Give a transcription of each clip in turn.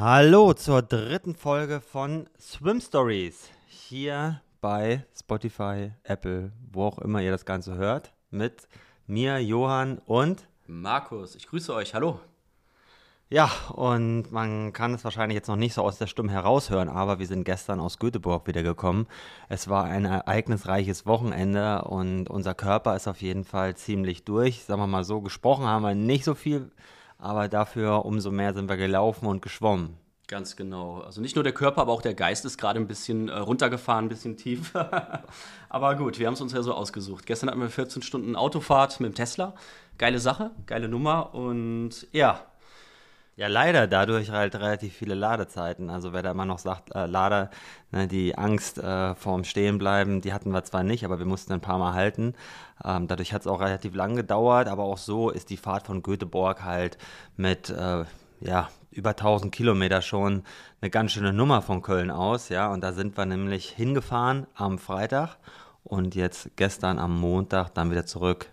Hallo zur dritten Folge von Swim Stories. Hier bei Spotify, Apple, wo auch immer ihr das Ganze hört. Mit mir, Johann und Markus. Ich grüße euch. Hallo. Ja, und man kann es wahrscheinlich jetzt noch nicht so aus der Stimme heraushören, aber wir sind gestern aus Göteborg wiedergekommen. Es war ein ereignisreiches Wochenende und unser Körper ist auf jeden Fall ziemlich durch. Sagen wir mal so, gesprochen haben wir nicht so viel, aber dafür umso mehr sind wir gelaufen und geschwommen. Ganz genau. Also nicht nur der Körper, aber auch der Geist ist gerade ein bisschen äh, runtergefahren, ein bisschen tief. aber gut, wir haben es uns ja so ausgesucht. Gestern hatten wir 14 Stunden Autofahrt mit dem Tesla. Geile Sache, geile Nummer und ja, ja, leider dadurch halt relativ viele Ladezeiten. Also wer da immer noch sagt, äh, Lader, ne, die Angst äh, vorm Stehenbleiben, die hatten wir zwar nicht, aber wir mussten ein paar Mal halten. Ähm, dadurch hat es auch relativ lang gedauert, aber auch so ist die Fahrt von Göteborg halt mit äh, ja, über 1000 Kilometer schon eine ganz schöne Nummer von Köln aus. Ja, und da sind wir nämlich hingefahren am Freitag und jetzt gestern am Montag dann wieder zurück.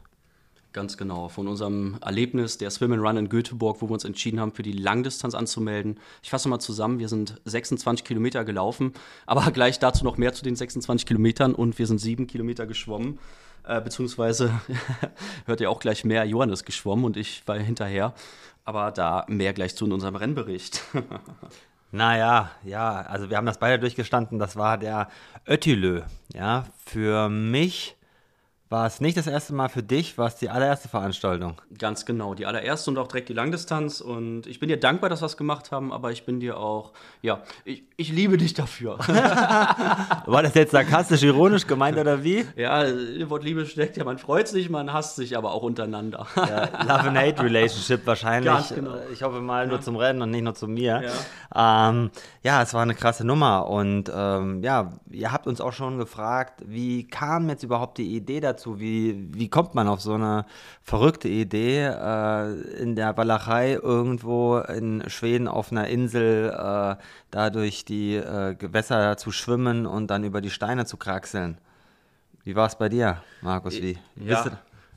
Ganz genau. Von unserem Erlebnis der Swim and Run in Göteborg, wo wir uns entschieden haben, für die Langdistanz anzumelden. Ich fasse mal zusammen. Wir sind 26 Kilometer gelaufen, aber gleich dazu noch mehr zu den 26 Kilometern und wir sind sieben Kilometer geschwommen. Äh, beziehungsweise hört ihr auch gleich mehr. Johannes geschwommen und ich war hinterher. Aber da mehr gleich zu in unserem Rennbericht. Naja, ja, also wir haben das beide durchgestanden. Das war der Öttilö. Ja, für mich war es nicht das erste Mal für dich, war es die allererste Veranstaltung? Ganz genau, die allererste und auch direkt die Langdistanz. Und ich bin dir dankbar, dass wir es gemacht haben, aber ich bin dir auch, ja, ich, ich liebe dich dafür. war das jetzt sarkastisch, ironisch gemeint oder wie? Ja, im Wort Liebe steckt ja, man freut sich, man hasst sich aber auch untereinander. Ja, Love and Hate Relationship wahrscheinlich. Ganz genau. Ich hoffe mal nur ja. zum Rennen und nicht nur zu mir. Ja. Ähm, ja, es war eine krasse Nummer und ähm, ja, ihr habt uns auch schon gefragt, wie kam jetzt überhaupt die Idee dazu? Dazu? Wie, wie kommt man auf so eine verrückte Idee, äh, in der Walachei irgendwo in Schweden auf einer Insel äh, da durch die äh, Gewässer zu schwimmen und dann über die Steine zu kraxeln? Wie war es bei dir, Markus? Wie, ja.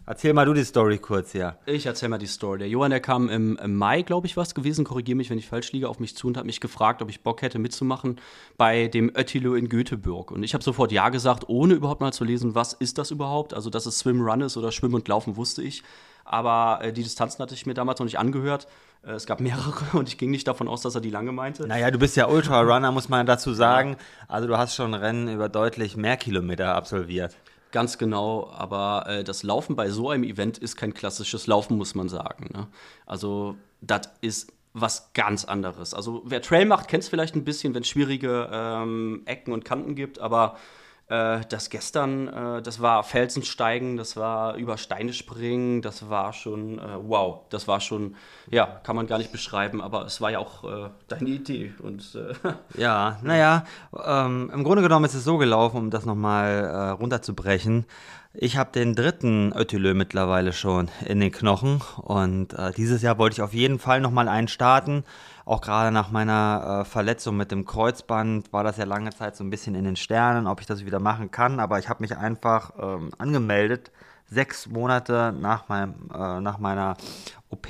Erzähl mal du die Story kurz, ja. Ich erzähl mal die Story. Der Johann, der kam im, im Mai, glaube ich, was gewesen, korrigiere mich, wenn ich falsch liege, auf mich zu und hat mich gefragt, ob ich Bock hätte mitzumachen bei dem Öttilo in Göteborg. Und ich habe sofort Ja gesagt, ohne überhaupt mal zu lesen, was ist das überhaupt? Also, dass es Swim Run ist oder Schwimmen und Laufen, wusste ich. Aber äh, die Distanzen hatte ich mir damals noch nicht angehört. Äh, es gab mehrere und ich ging nicht davon aus, dass er die lange meinte. Naja, du bist ja Ultra-Runner, muss man dazu sagen. Also du hast schon Rennen über deutlich mehr Kilometer absolviert. Ganz genau, aber äh, das Laufen bei so einem Event ist kein klassisches Laufen, muss man sagen. Ne? Also, das ist was ganz anderes. Also, wer Trail macht, kennt es vielleicht ein bisschen, wenn es schwierige ähm, Ecken und Kanten gibt, aber äh, das gestern, äh, das war Felsensteigen, das war über Steine springen, das war schon, äh, wow, das war schon, ja, kann man gar nicht beschreiben, aber es war ja auch äh, deine Idee. Und, äh, ja, naja, ähm, im Grunde genommen ist es so gelaufen, um das nochmal äh, runterzubrechen. Ich habe den dritten Ötülö mittlerweile schon in den Knochen und äh, dieses Jahr wollte ich auf jeden Fall nochmal einen starten. Auch gerade nach meiner äh, Verletzung mit dem Kreuzband war das ja lange Zeit so ein bisschen in den Sternen, ob ich das wieder machen kann. Aber ich habe mich einfach ähm, angemeldet, sechs Monate nach, meinem, äh, nach meiner OP,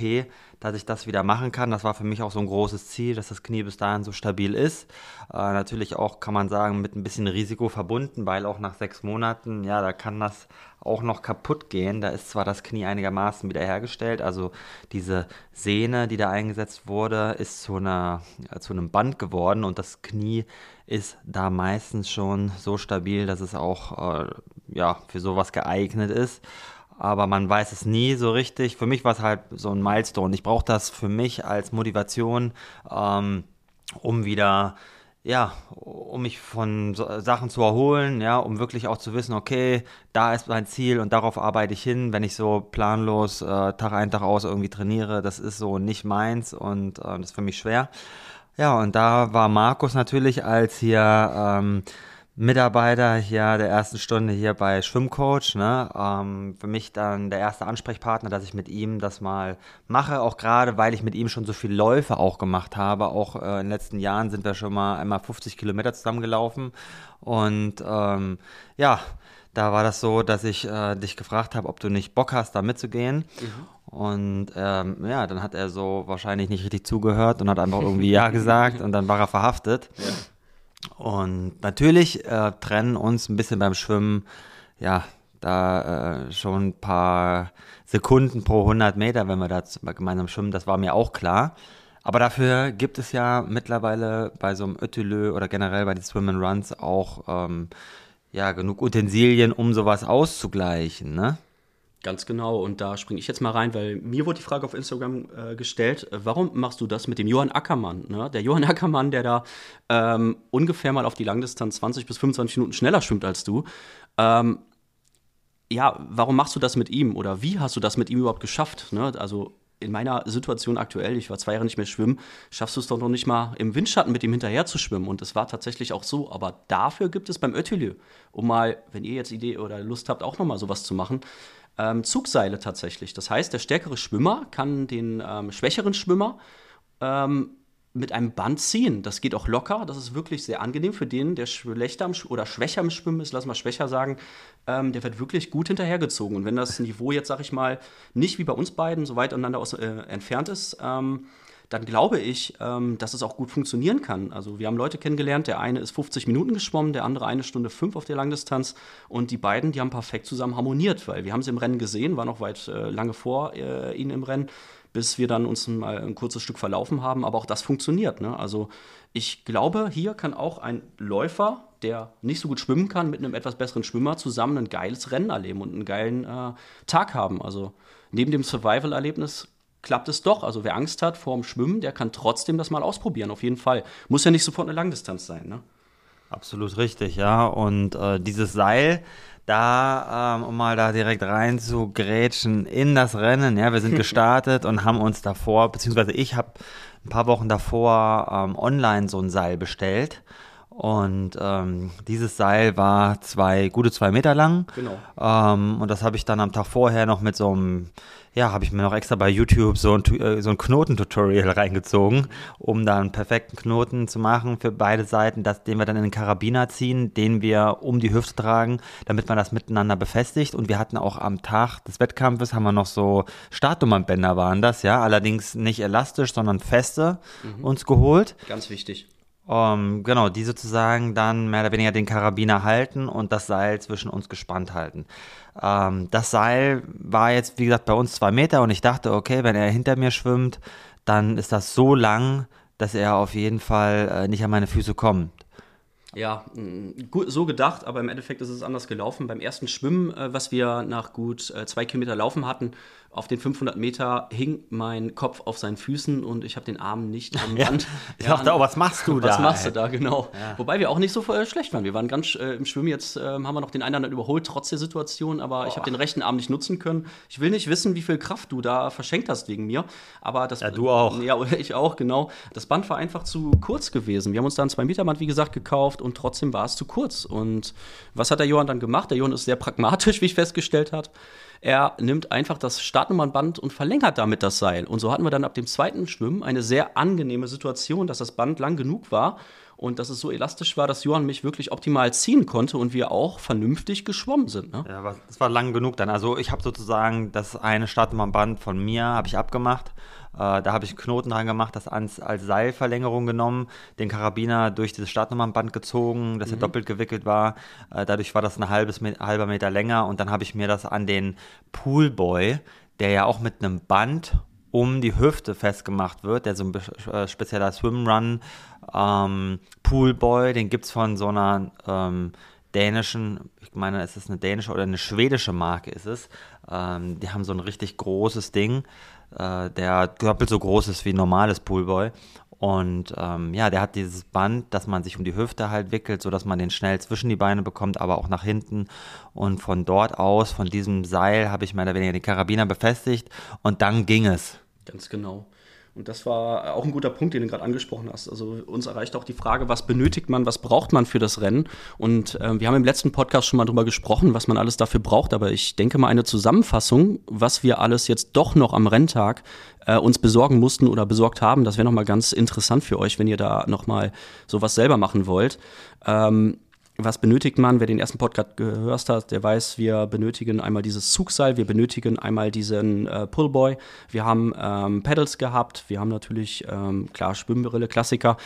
dass ich das wieder machen kann. Das war für mich auch so ein großes Ziel, dass das Knie bis dahin so stabil ist. Äh, natürlich auch, kann man sagen, mit ein bisschen Risiko verbunden, weil auch nach sechs Monaten, ja, da kann das auch noch kaputt gehen. Da ist zwar das Knie einigermaßen wiederhergestellt, also diese Sehne, die da eingesetzt wurde, ist zu, einer, äh, zu einem Band geworden und das Knie ist da meistens schon so stabil, dass es auch äh, ja, für sowas geeignet ist aber man weiß es nie so richtig. Für mich war es halt so ein Milestone. Ich brauche das für mich als Motivation, ähm, um wieder, ja, um mich von so Sachen zu erholen, ja, um wirklich auch zu wissen, okay, da ist mein Ziel und darauf arbeite ich hin. Wenn ich so planlos äh, Tag ein, Tag aus irgendwie trainiere, das ist so nicht meins und äh, das ist für mich schwer. Ja, und da war Markus natürlich als hier ähm, Mitarbeiter hier der ersten Stunde hier bei Schwimmcoach. Ne? Ähm, für mich dann der erste Ansprechpartner, dass ich mit ihm das mal mache, auch gerade, weil ich mit ihm schon so viel Läufe auch gemacht habe. Auch äh, in den letzten Jahren sind wir schon mal einmal 50 Kilometer zusammengelaufen. Und ähm, ja, da war das so, dass ich äh, dich gefragt habe, ob du nicht Bock hast, da mitzugehen. Mhm. Und ähm, ja, dann hat er so wahrscheinlich nicht richtig zugehört und hat einfach irgendwie Ja gesagt und dann war er verhaftet. Und natürlich äh, trennen uns ein bisschen beim Schwimmen, ja, da äh, schon ein paar Sekunden pro 100 Meter, wenn wir da gemeinsam schwimmen, das war mir auch klar. Aber dafür gibt es ja mittlerweile bei so einem Ötülö oder generell bei den Swim and Runs auch ähm, ja, genug Utensilien, um sowas auszugleichen, ne? Ganz genau. Und da springe ich jetzt mal rein, weil mir wurde die Frage auf Instagram äh, gestellt, äh, warum machst du das mit dem Johann Ackermann? Ne? Der Johann Ackermann, der da ähm, ungefähr mal auf die Langdistanz 20 bis 25 Minuten schneller schwimmt als du. Ähm, ja, warum machst du das mit ihm? Oder wie hast du das mit ihm überhaupt geschafft? Ne? Also in meiner Situation aktuell, ich war zwei Jahre nicht mehr schwimmen, schaffst du es doch noch nicht mal im Windschatten mit ihm hinterher zu schwimmen. Und es war tatsächlich auch so. Aber dafür gibt es beim Ötelieu, um mal, wenn ihr jetzt Idee oder Lust habt, auch noch mal sowas zu machen, ähm, Zugseile tatsächlich. Das heißt, der stärkere Schwimmer kann den ähm, schwächeren Schwimmer ähm, mit einem Band ziehen. Das geht auch locker. Das ist wirklich sehr angenehm für den, der schlechter oder schwächer im Schwimmen ist, lass mal schwächer sagen. Ähm, der wird wirklich gut hinterhergezogen. Und wenn das Niveau jetzt, sag ich mal, nicht wie bei uns beiden so weit voneinander aus, äh, entfernt ist, ähm, dann glaube ich, ähm, dass es auch gut funktionieren kann. Also wir haben Leute kennengelernt, der eine ist 50 Minuten geschwommen, der andere eine Stunde fünf auf der Langdistanz und die beiden, die haben perfekt zusammen harmoniert, weil wir haben sie im Rennen gesehen, war noch weit äh, lange vor äh, ihnen im Rennen bis wir dann uns mal ein kurzes Stück verlaufen haben. Aber auch das funktioniert. Ne? Also ich glaube, hier kann auch ein Läufer, der nicht so gut schwimmen kann, mit einem etwas besseren Schwimmer zusammen ein geiles Rennen erleben und einen geilen äh, Tag haben. Also neben dem Survival-Erlebnis klappt es doch. Also wer Angst hat vor dem Schwimmen, der kann trotzdem das mal ausprobieren, auf jeden Fall. Muss ja nicht sofort eine Langdistanz sein. Ne? Absolut richtig, ja. Und äh, dieses Seil, da, ähm, um mal da direkt rein zu grätschen in das Rennen. Ja, wir sind gestartet und haben uns davor, beziehungsweise ich habe ein paar Wochen davor ähm, online so ein Seil bestellt. Und ähm, dieses Seil war zwei, gute zwei Meter lang. Genau. Ähm, und das habe ich dann am Tag vorher noch mit so einem ja, habe ich mir noch extra bei YouTube so ein, äh, so ein Knotentutorial reingezogen, um da einen perfekten Knoten zu machen für beide Seiten, das, den wir dann in den Karabiner ziehen, den wir um die Hüfte tragen, damit man das miteinander befestigt. Und wir hatten auch am Tag des Wettkampfes haben wir noch so Startnummernbänder waren das, ja, allerdings nicht elastisch, sondern feste mhm. uns geholt. Ganz wichtig. Ähm, genau, die sozusagen dann mehr oder weniger den Karabiner halten und das Seil zwischen uns gespannt halten. Ähm, das Seil war jetzt, wie gesagt, bei uns zwei Meter und ich dachte, okay, wenn er hinter mir schwimmt, dann ist das so lang, dass er auf jeden Fall äh, nicht an meine Füße kommt. Ja, gut, so gedacht, aber im Endeffekt ist es anders gelaufen. Beim ersten Schwimmen, äh, was wir nach gut äh, zwei Kilometer laufen hatten, auf den 500 Meter hing mein Kopf auf seinen Füßen und ich habe den Arm nicht am Rand. Ja, ich dachte, oh, was machst du da? Was machst ey? du da, genau. Ja. Wobei wir auch nicht so äh, schlecht waren. Wir waren ganz äh, im Schwimmen jetzt, äh, haben wir noch den einen oder anderen überholt, trotz der Situation, aber oh. ich habe den rechten Arm nicht nutzen können. Ich will nicht wissen, wie viel Kraft du da verschenkt hast wegen mir, aber das... Ja, du auch. Ja, oder ich auch, genau. Das Band war einfach zu kurz gewesen. Wir haben uns da ein 2-Meter-Band, wie gesagt, gekauft und trotzdem war es zu kurz. Und was hat der Johann dann gemacht? Der Johann ist sehr pragmatisch, wie ich festgestellt habe. Er nimmt einfach das Startnummernband und verlängert damit das Seil. Und so hatten wir dann ab dem zweiten Schwimmen eine sehr angenehme Situation, dass das Band lang genug war und dass es so elastisch war, dass Johann mich wirklich optimal ziehen konnte und wir auch vernünftig geschwommen sind. Ne? Ja, das war lang genug dann. Also ich habe sozusagen das eine Startnummernband von mir habe ich abgemacht äh, da habe ich einen Knoten dran gemacht, das als, als Seilverlängerung genommen, den Karabiner durch dieses Startnummernband gezogen, dass mhm. er doppelt gewickelt war. Äh, dadurch war das ein halbes, halber Meter länger und dann habe ich mir das an den Poolboy, der ja auch mit einem Band um die Hüfte festgemacht wird, der so ein äh, spezieller Swimrun ähm, Poolboy, den gibt es von so einer ähm, dänischen, ich meine, es ist eine dänische oder eine schwedische Marke ist es. Ähm, die haben so ein richtig großes Ding äh, der doppelt so groß ist wie ein normales Poolboy. Und ähm, ja, der hat dieses Band, dass man sich um die Hüfte halt wickelt, sodass man den schnell zwischen die Beine bekommt, aber auch nach hinten. Und von dort aus, von diesem Seil, habe ich mehr oder weniger den Karabiner befestigt und dann ging es. Ganz genau. Und das war auch ein guter Punkt, den du gerade angesprochen hast. Also uns erreicht auch die Frage, was benötigt man, was braucht man für das Rennen? Und äh, wir haben im letzten Podcast schon mal drüber gesprochen, was man alles dafür braucht. Aber ich denke mal eine Zusammenfassung, was wir alles jetzt doch noch am Renntag äh, uns besorgen mussten oder besorgt haben, das wäre nochmal ganz interessant für euch, wenn ihr da nochmal sowas selber machen wollt. Ähm, was benötigt man? Wer den ersten Podcast gehört hat, der weiß, wir benötigen einmal dieses Zugseil, wir benötigen einmal diesen äh, Pullboy, wir haben ähm, Pedals gehabt, wir haben natürlich, ähm, klar, Schwimmbrille, Klassiker,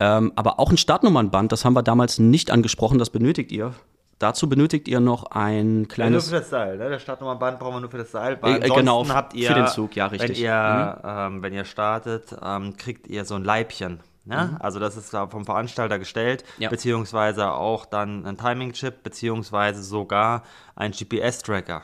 ähm, aber auch ein Startnummernband, das haben wir damals nicht angesprochen, das benötigt ihr. Dazu benötigt ihr noch ein kleines. Ja, nur für das Seil, ne? Das Startnummernband brauchen wir nur für das Seil. Äh, genau, habt ihr, für den Zug, ja, richtig. Wenn ihr, mhm. ähm, wenn ihr startet, ähm, kriegt ihr so ein Leibchen. Ne? Mhm. Also das ist vom Veranstalter gestellt, ja. beziehungsweise auch dann ein Timing-Chip, beziehungsweise sogar ein GPS-Tracker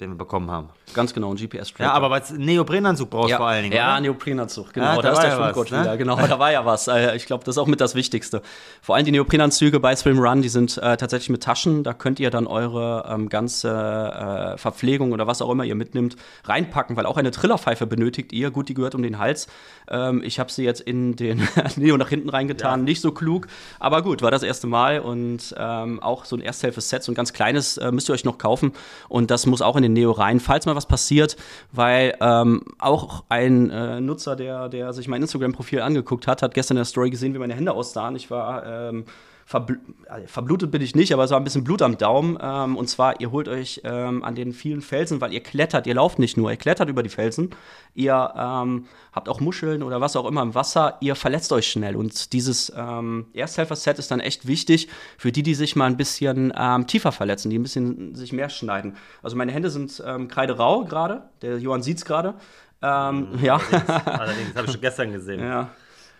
den wir bekommen haben. Ganz genau, ein GPS-Tracker. Ja, aber was Neoprenanzug brauchst ja. vor allen Dingen. Ja, oder? Neoprenanzug, genau. Ja, da, da ist der Schwimmgott ne? Genau, da war ja was. Äh, ich glaube, das ist auch mit das Wichtigste. Vor allem die Neoprenanzüge bei Swim Run, die sind äh, tatsächlich mit Taschen. Da könnt ihr dann eure ähm, ganze äh, Verpflegung oder was auch immer ihr mitnimmt, reinpacken, weil auch eine Trillerpfeife benötigt ihr. Gut, die gehört um den Hals. Ähm, ich habe sie jetzt in den Neo nach hinten reingetan. Ja. Nicht so klug, aber gut, war das erste Mal. Und ähm, auch so ein Ersthilfe-Set, so ein ganz kleines, äh, müsst ihr euch noch kaufen. Und das muss auch in den Neo rein, falls mal was passiert, weil ähm, auch ein äh, Nutzer, der, der sich mein Instagram-Profil angeguckt hat, hat gestern in der Story gesehen, wie meine Hände aussahen. Ich war ähm, verbl äh, verblutet bin ich nicht, aber es war ein bisschen Blut am Daumen. Ähm, und zwar, ihr holt euch ähm, an den vielen Felsen, weil ihr klettert, ihr lauft nicht nur, ihr klettert über die Felsen, ihr ähm, habt auch Muscheln oder was auch immer im Wasser, ihr verletzt euch schnell. Und dieses ähm, Ersthelfer-Set ist dann echt wichtig für die, die sich mal ein bisschen ähm, tiefer verletzen, die ein bisschen sich mehr schneiden. Also meine Hände sind kreiderau gerade, der Johann sieht es gerade. Ähm, mhm, ja. Allerdings, allerdings habe ich schon gestern gesehen. Ja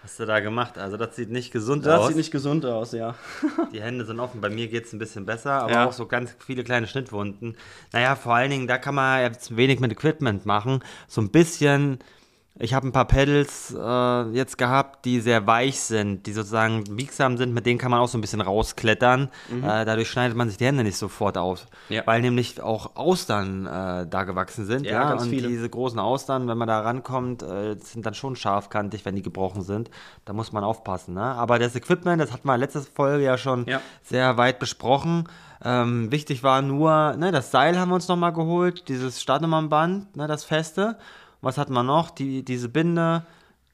hast du da gemacht? Also das sieht nicht gesund das aus. Das sieht nicht gesund aus, ja. Die Hände sind offen. Bei mir geht es ein bisschen besser, aber ja. auch so ganz viele kleine Schnittwunden. Naja, vor allen Dingen, da kann man jetzt wenig mit Equipment machen. So ein bisschen ich habe ein paar Pedals äh, jetzt gehabt, die sehr weich sind, die sozusagen biegsam sind, mit denen kann man auch so ein bisschen rausklettern. Mhm. Äh, dadurch schneidet man sich die Hände nicht sofort aus. Ja. Weil nämlich auch Austern äh, da gewachsen sind. Ja, ja? und viele. diese großen Austern, wenn man da rankommt, äh, sind dann schon scharfkantig, wenn die gebrochen sind. Da muss man aufpassen. Ne? Aber das Equipment, das hat man letzte Folge ja schon ja. sehr weit besprochen. Ähm, wichtig war nur, ne, das Seil haben wir uns nochmal geholt, dieses Startnummernband, ne, das feste. Was hat man noch? Die, diese Binde,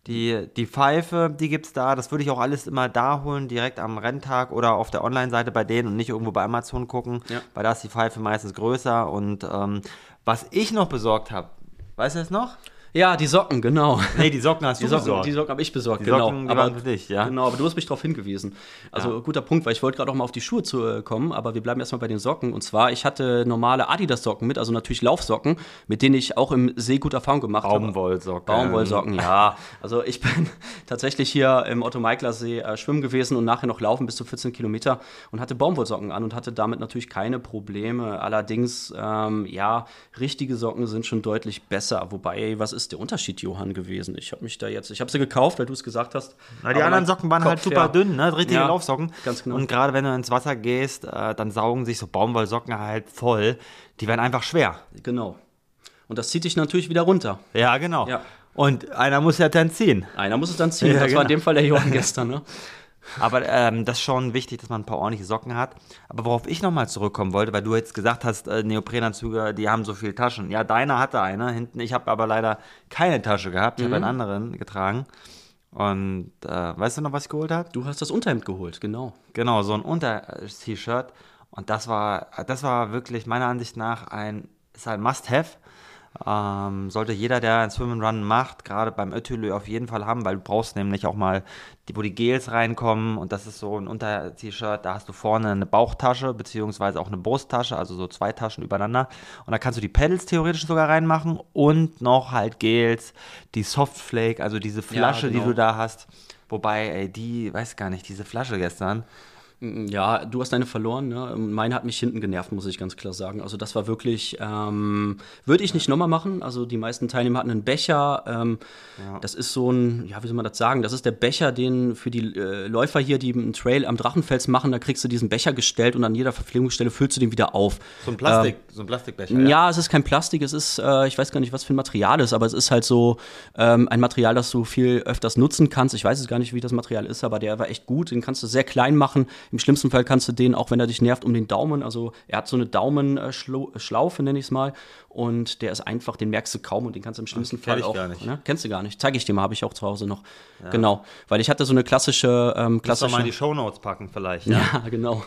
die, die Pfeife, die gibt es da. Das würde ich auch alles immer da holen, direkt am Renntag oder auf der Online-Seite bei denen und nicht irgendwo bei Amazon gucken, ja. weil da ist die Pfeife meistens größer. Und ähm, was ich noch besorgt habe, weißt du es noch? Ja, die Socken, genau. Nee, die Socken hast die du Socken, besorgt. Die Socken habe ich besorgt, die genau. Socken, die aber, für dich, ja? Genau, aber du hast mich darauf hingewiesen. Also ja. guter Punkt, weil ich wollte gerade auch mal auf die Schuhe zu äh, kommen, aber wir bleiben erstmal bei den Socken. Und zwar, ich hatte normale Adidas-Socken mit, also natürlich Laufsocken, mit denen ich auch im See gute Erfahrung gemacht habe. Baumwollsocken. Baumwollsocken, ja. Also ich bin tatsächlich hier im Otto-Meikler-See äh, schwimmen gewesen und nachher noch laufen bis zu 14 Kilometer und hatte Baumwollsocken an und hatte damit natürlich keine Probleme. Allerdings, ähm, ja, richtige Socken sind schon deutlich besser. Wobei, was ist der Unterschied, Johann? Gewesen. Ich habe mich da jetzt, ich habe sie gekauft, weil du es gesagt hast. Na, die anderen Socken waren halt Kopf, halt super ja. dünn, ne? richtige ja, Laufsocken. Ganz genau. Und gerade wenn du ins Wasser gehst, äh, dann saugen sich so Baumwollsocken halt voll. Die werden einfach schwer. Genau. Und das zieht dich natürlich wieder runter. Ja, genau. Ja. Und einer muss ja dann ziehen. Einer muss es dann ziehen. Ja, das genau. war in genau. dem Fall der Johann gestern, ne? Aber ähm, das ist schon wichtig, dass man ein paar ordentliche Socken hat. Aber worauf ich nochmal zurückkommen wollte, weil du jetzt gesagt hast, äh, Neoprenanzüge, die haben so viele Taschen. Ja, deiner hatte eine hinten. Ich habe aber leider keine Tasche gehabt. Ich mhm. habe einen anderen getragen. Und äh, weißt du noch, was ich geholt habe? Du hast das Unterhemd geholt, genau. Genau, so ein Unter-T-Shirt. Und das war, das war wirklich meiner Ansicht nach ein, ist ein Must-Have. Ähm, sollte jeder, der ein Swim and Run macht, gerade beim Ötülö auf jeden Fall haben, weil du brauchst nämlich auch mal, die, wo die Gels reinkommen und das ist so ein Unter-T-Shirt, da hast du vorne eine Bauchtasche beziehungsweise auch eine Brusttasche, also so zwei Taschen übereinander und da kannst du die Pedals theoretisch sogar reinmachen und noch halt Gels, die Softflake, also diese Flasche, ja, genau. die du da hast. Wobei, ey, die, weiß gar nicht, diese Flasche gestern, ja, du hast deine verloren. Ne? Meine hat mich hinten genervt, muss ich ganz klar sagen. Also das war wirklich, ähm, würde ich nicht nochmal machen. Also die meisten Teilnehmer hatten einen Becher. Ähm, ja. Das ist so ein, ja, wie soll man das sagen? Das ist der Becher, den für die äh, Läufer hier, die einen Trail am Drachenfels machen, da kriegst du diesen Becher gestellt und an jeder Verpflegungsstelle füllst du den wieder auf. So ein Plastik, ähm, so ein Plastikbecher. Ja. ja. es ist kein Plastik, es ist, äh, ich weiß gar nicht, was für ein Material ist, aber es ist halt so ähm, ein Material, das du viel öfters nutzen kannst. Ich weiß es gar nicht, wie das Material ist, aber der war echt gut. Den kannst du sehr klein machen Im schlimmsten Fall kannst du den, auch wenn er dich nervt, um den Daumen, also er hat so eine Daumenschlaufe, nenne ich es mal, und der ist einfach, den merkst du kaum und den kannst du im schlimmsten Kenn Fall auch. gar nicht. Ne? Kennst du gar nicht. Zeige ich dir mal, habe ich auch zu Hause noch. Genau. Weil ich hatte so eine klassische, ähm, klassische. mal in die Shownotes packen vielleicht, ja? ja, genau.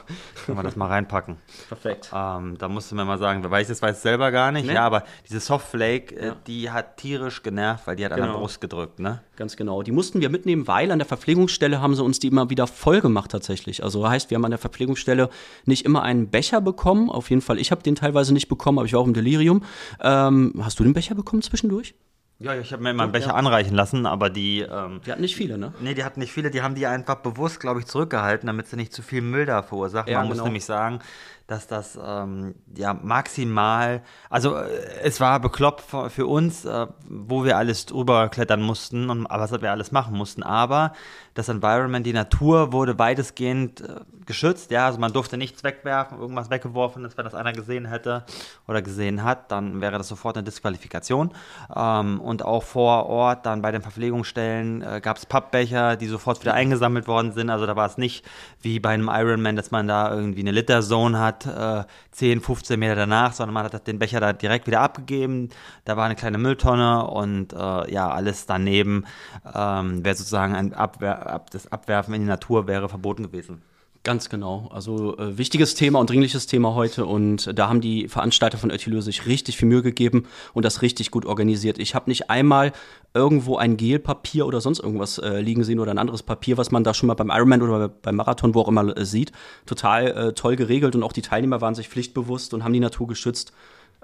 Können wir das mal reinpacken. Perfekt. Ähm, da musst du mir mal sagen, weil ich das weiß selber gar nicht, Nee. ja, aber diese Softflake, äh, Ja. die hat tierisch genervt, weil die hat an der Genau. Brust gedrückt, ne? Ganz genau. Die mussten wir mitnehmen, weil an der Verpflegungsstelle haben sie uns die immer wieder voll gemacht tatsächlich. Also heißt, wir haben an der Verpflegungsstelle nicht immer einen Becher bekommen. Auf jeden Fall, ich habe den teilweise nicht bekommen, aber ich war auch im Delirium. Ähm, hast du den Becher bekommen zwischendurch? Ja, ich habe mir mal einen Becher anreichen lassen, aber die, ähm, Wir hatten nicht viele, ne? nee, die hatten nicht viele, die haben die einfach bewusst, glaube ich, zurückgehalten, damit sie nicht zu viel Müll da verursachen. Ja, Man muss genau. nämlich sagen, dass das ähm, ja maximal, also äh, es war bekloppt für, für uns, äh, wo wir alles drüber klettern mussten und was wir alles machen mussten, aber das Environment, die Natur wurde weitestgehend äh, geschützt, ja, also man durfte nichts wegwerfen, irgendwas weggeworfen ist, wenn das einer gesehen hätte oder gesehen hat, dann wäre das sofort eine Disqualifikation. Ähm, und auch vor Ort, dann bei den Verpflegungsstellen, äh, gab es Pappbecher, die sofort wieder eingesammelt worden sind. Also da war es nicht wie bei einem Ironman, dass man da irgendwie eine Literzone hat, äh, 10, 15 Meter danach, sondern man hat den Becher da direkt wieder abgegeben. Da war eine kleine Mülltonne und äh, ja, alles daneben ähm, wäre sozusagen ein Abwer ab, das Abwerfen in die Natur wäre verboten gewesen. Ganz genau. Also äh, wichtiges Thema und dringliches Thema heute und äh, da haben die Veranstalter von Öttilö sich richtig viel Mühe gegeben und das richtig gut organisiert. Ich habe nicht einmal irgendwo ein Gelpapier oder sonst irgendwas äh, liegen sehen oder ein anderes Papier, was man da schon mal beim Ironman oder beim Marathon, wo auch immer äh, sieht. Total äh, toll geregelt und auch die Teilnehmer waren sich pflichtbewusst und haben die Natur geschützt.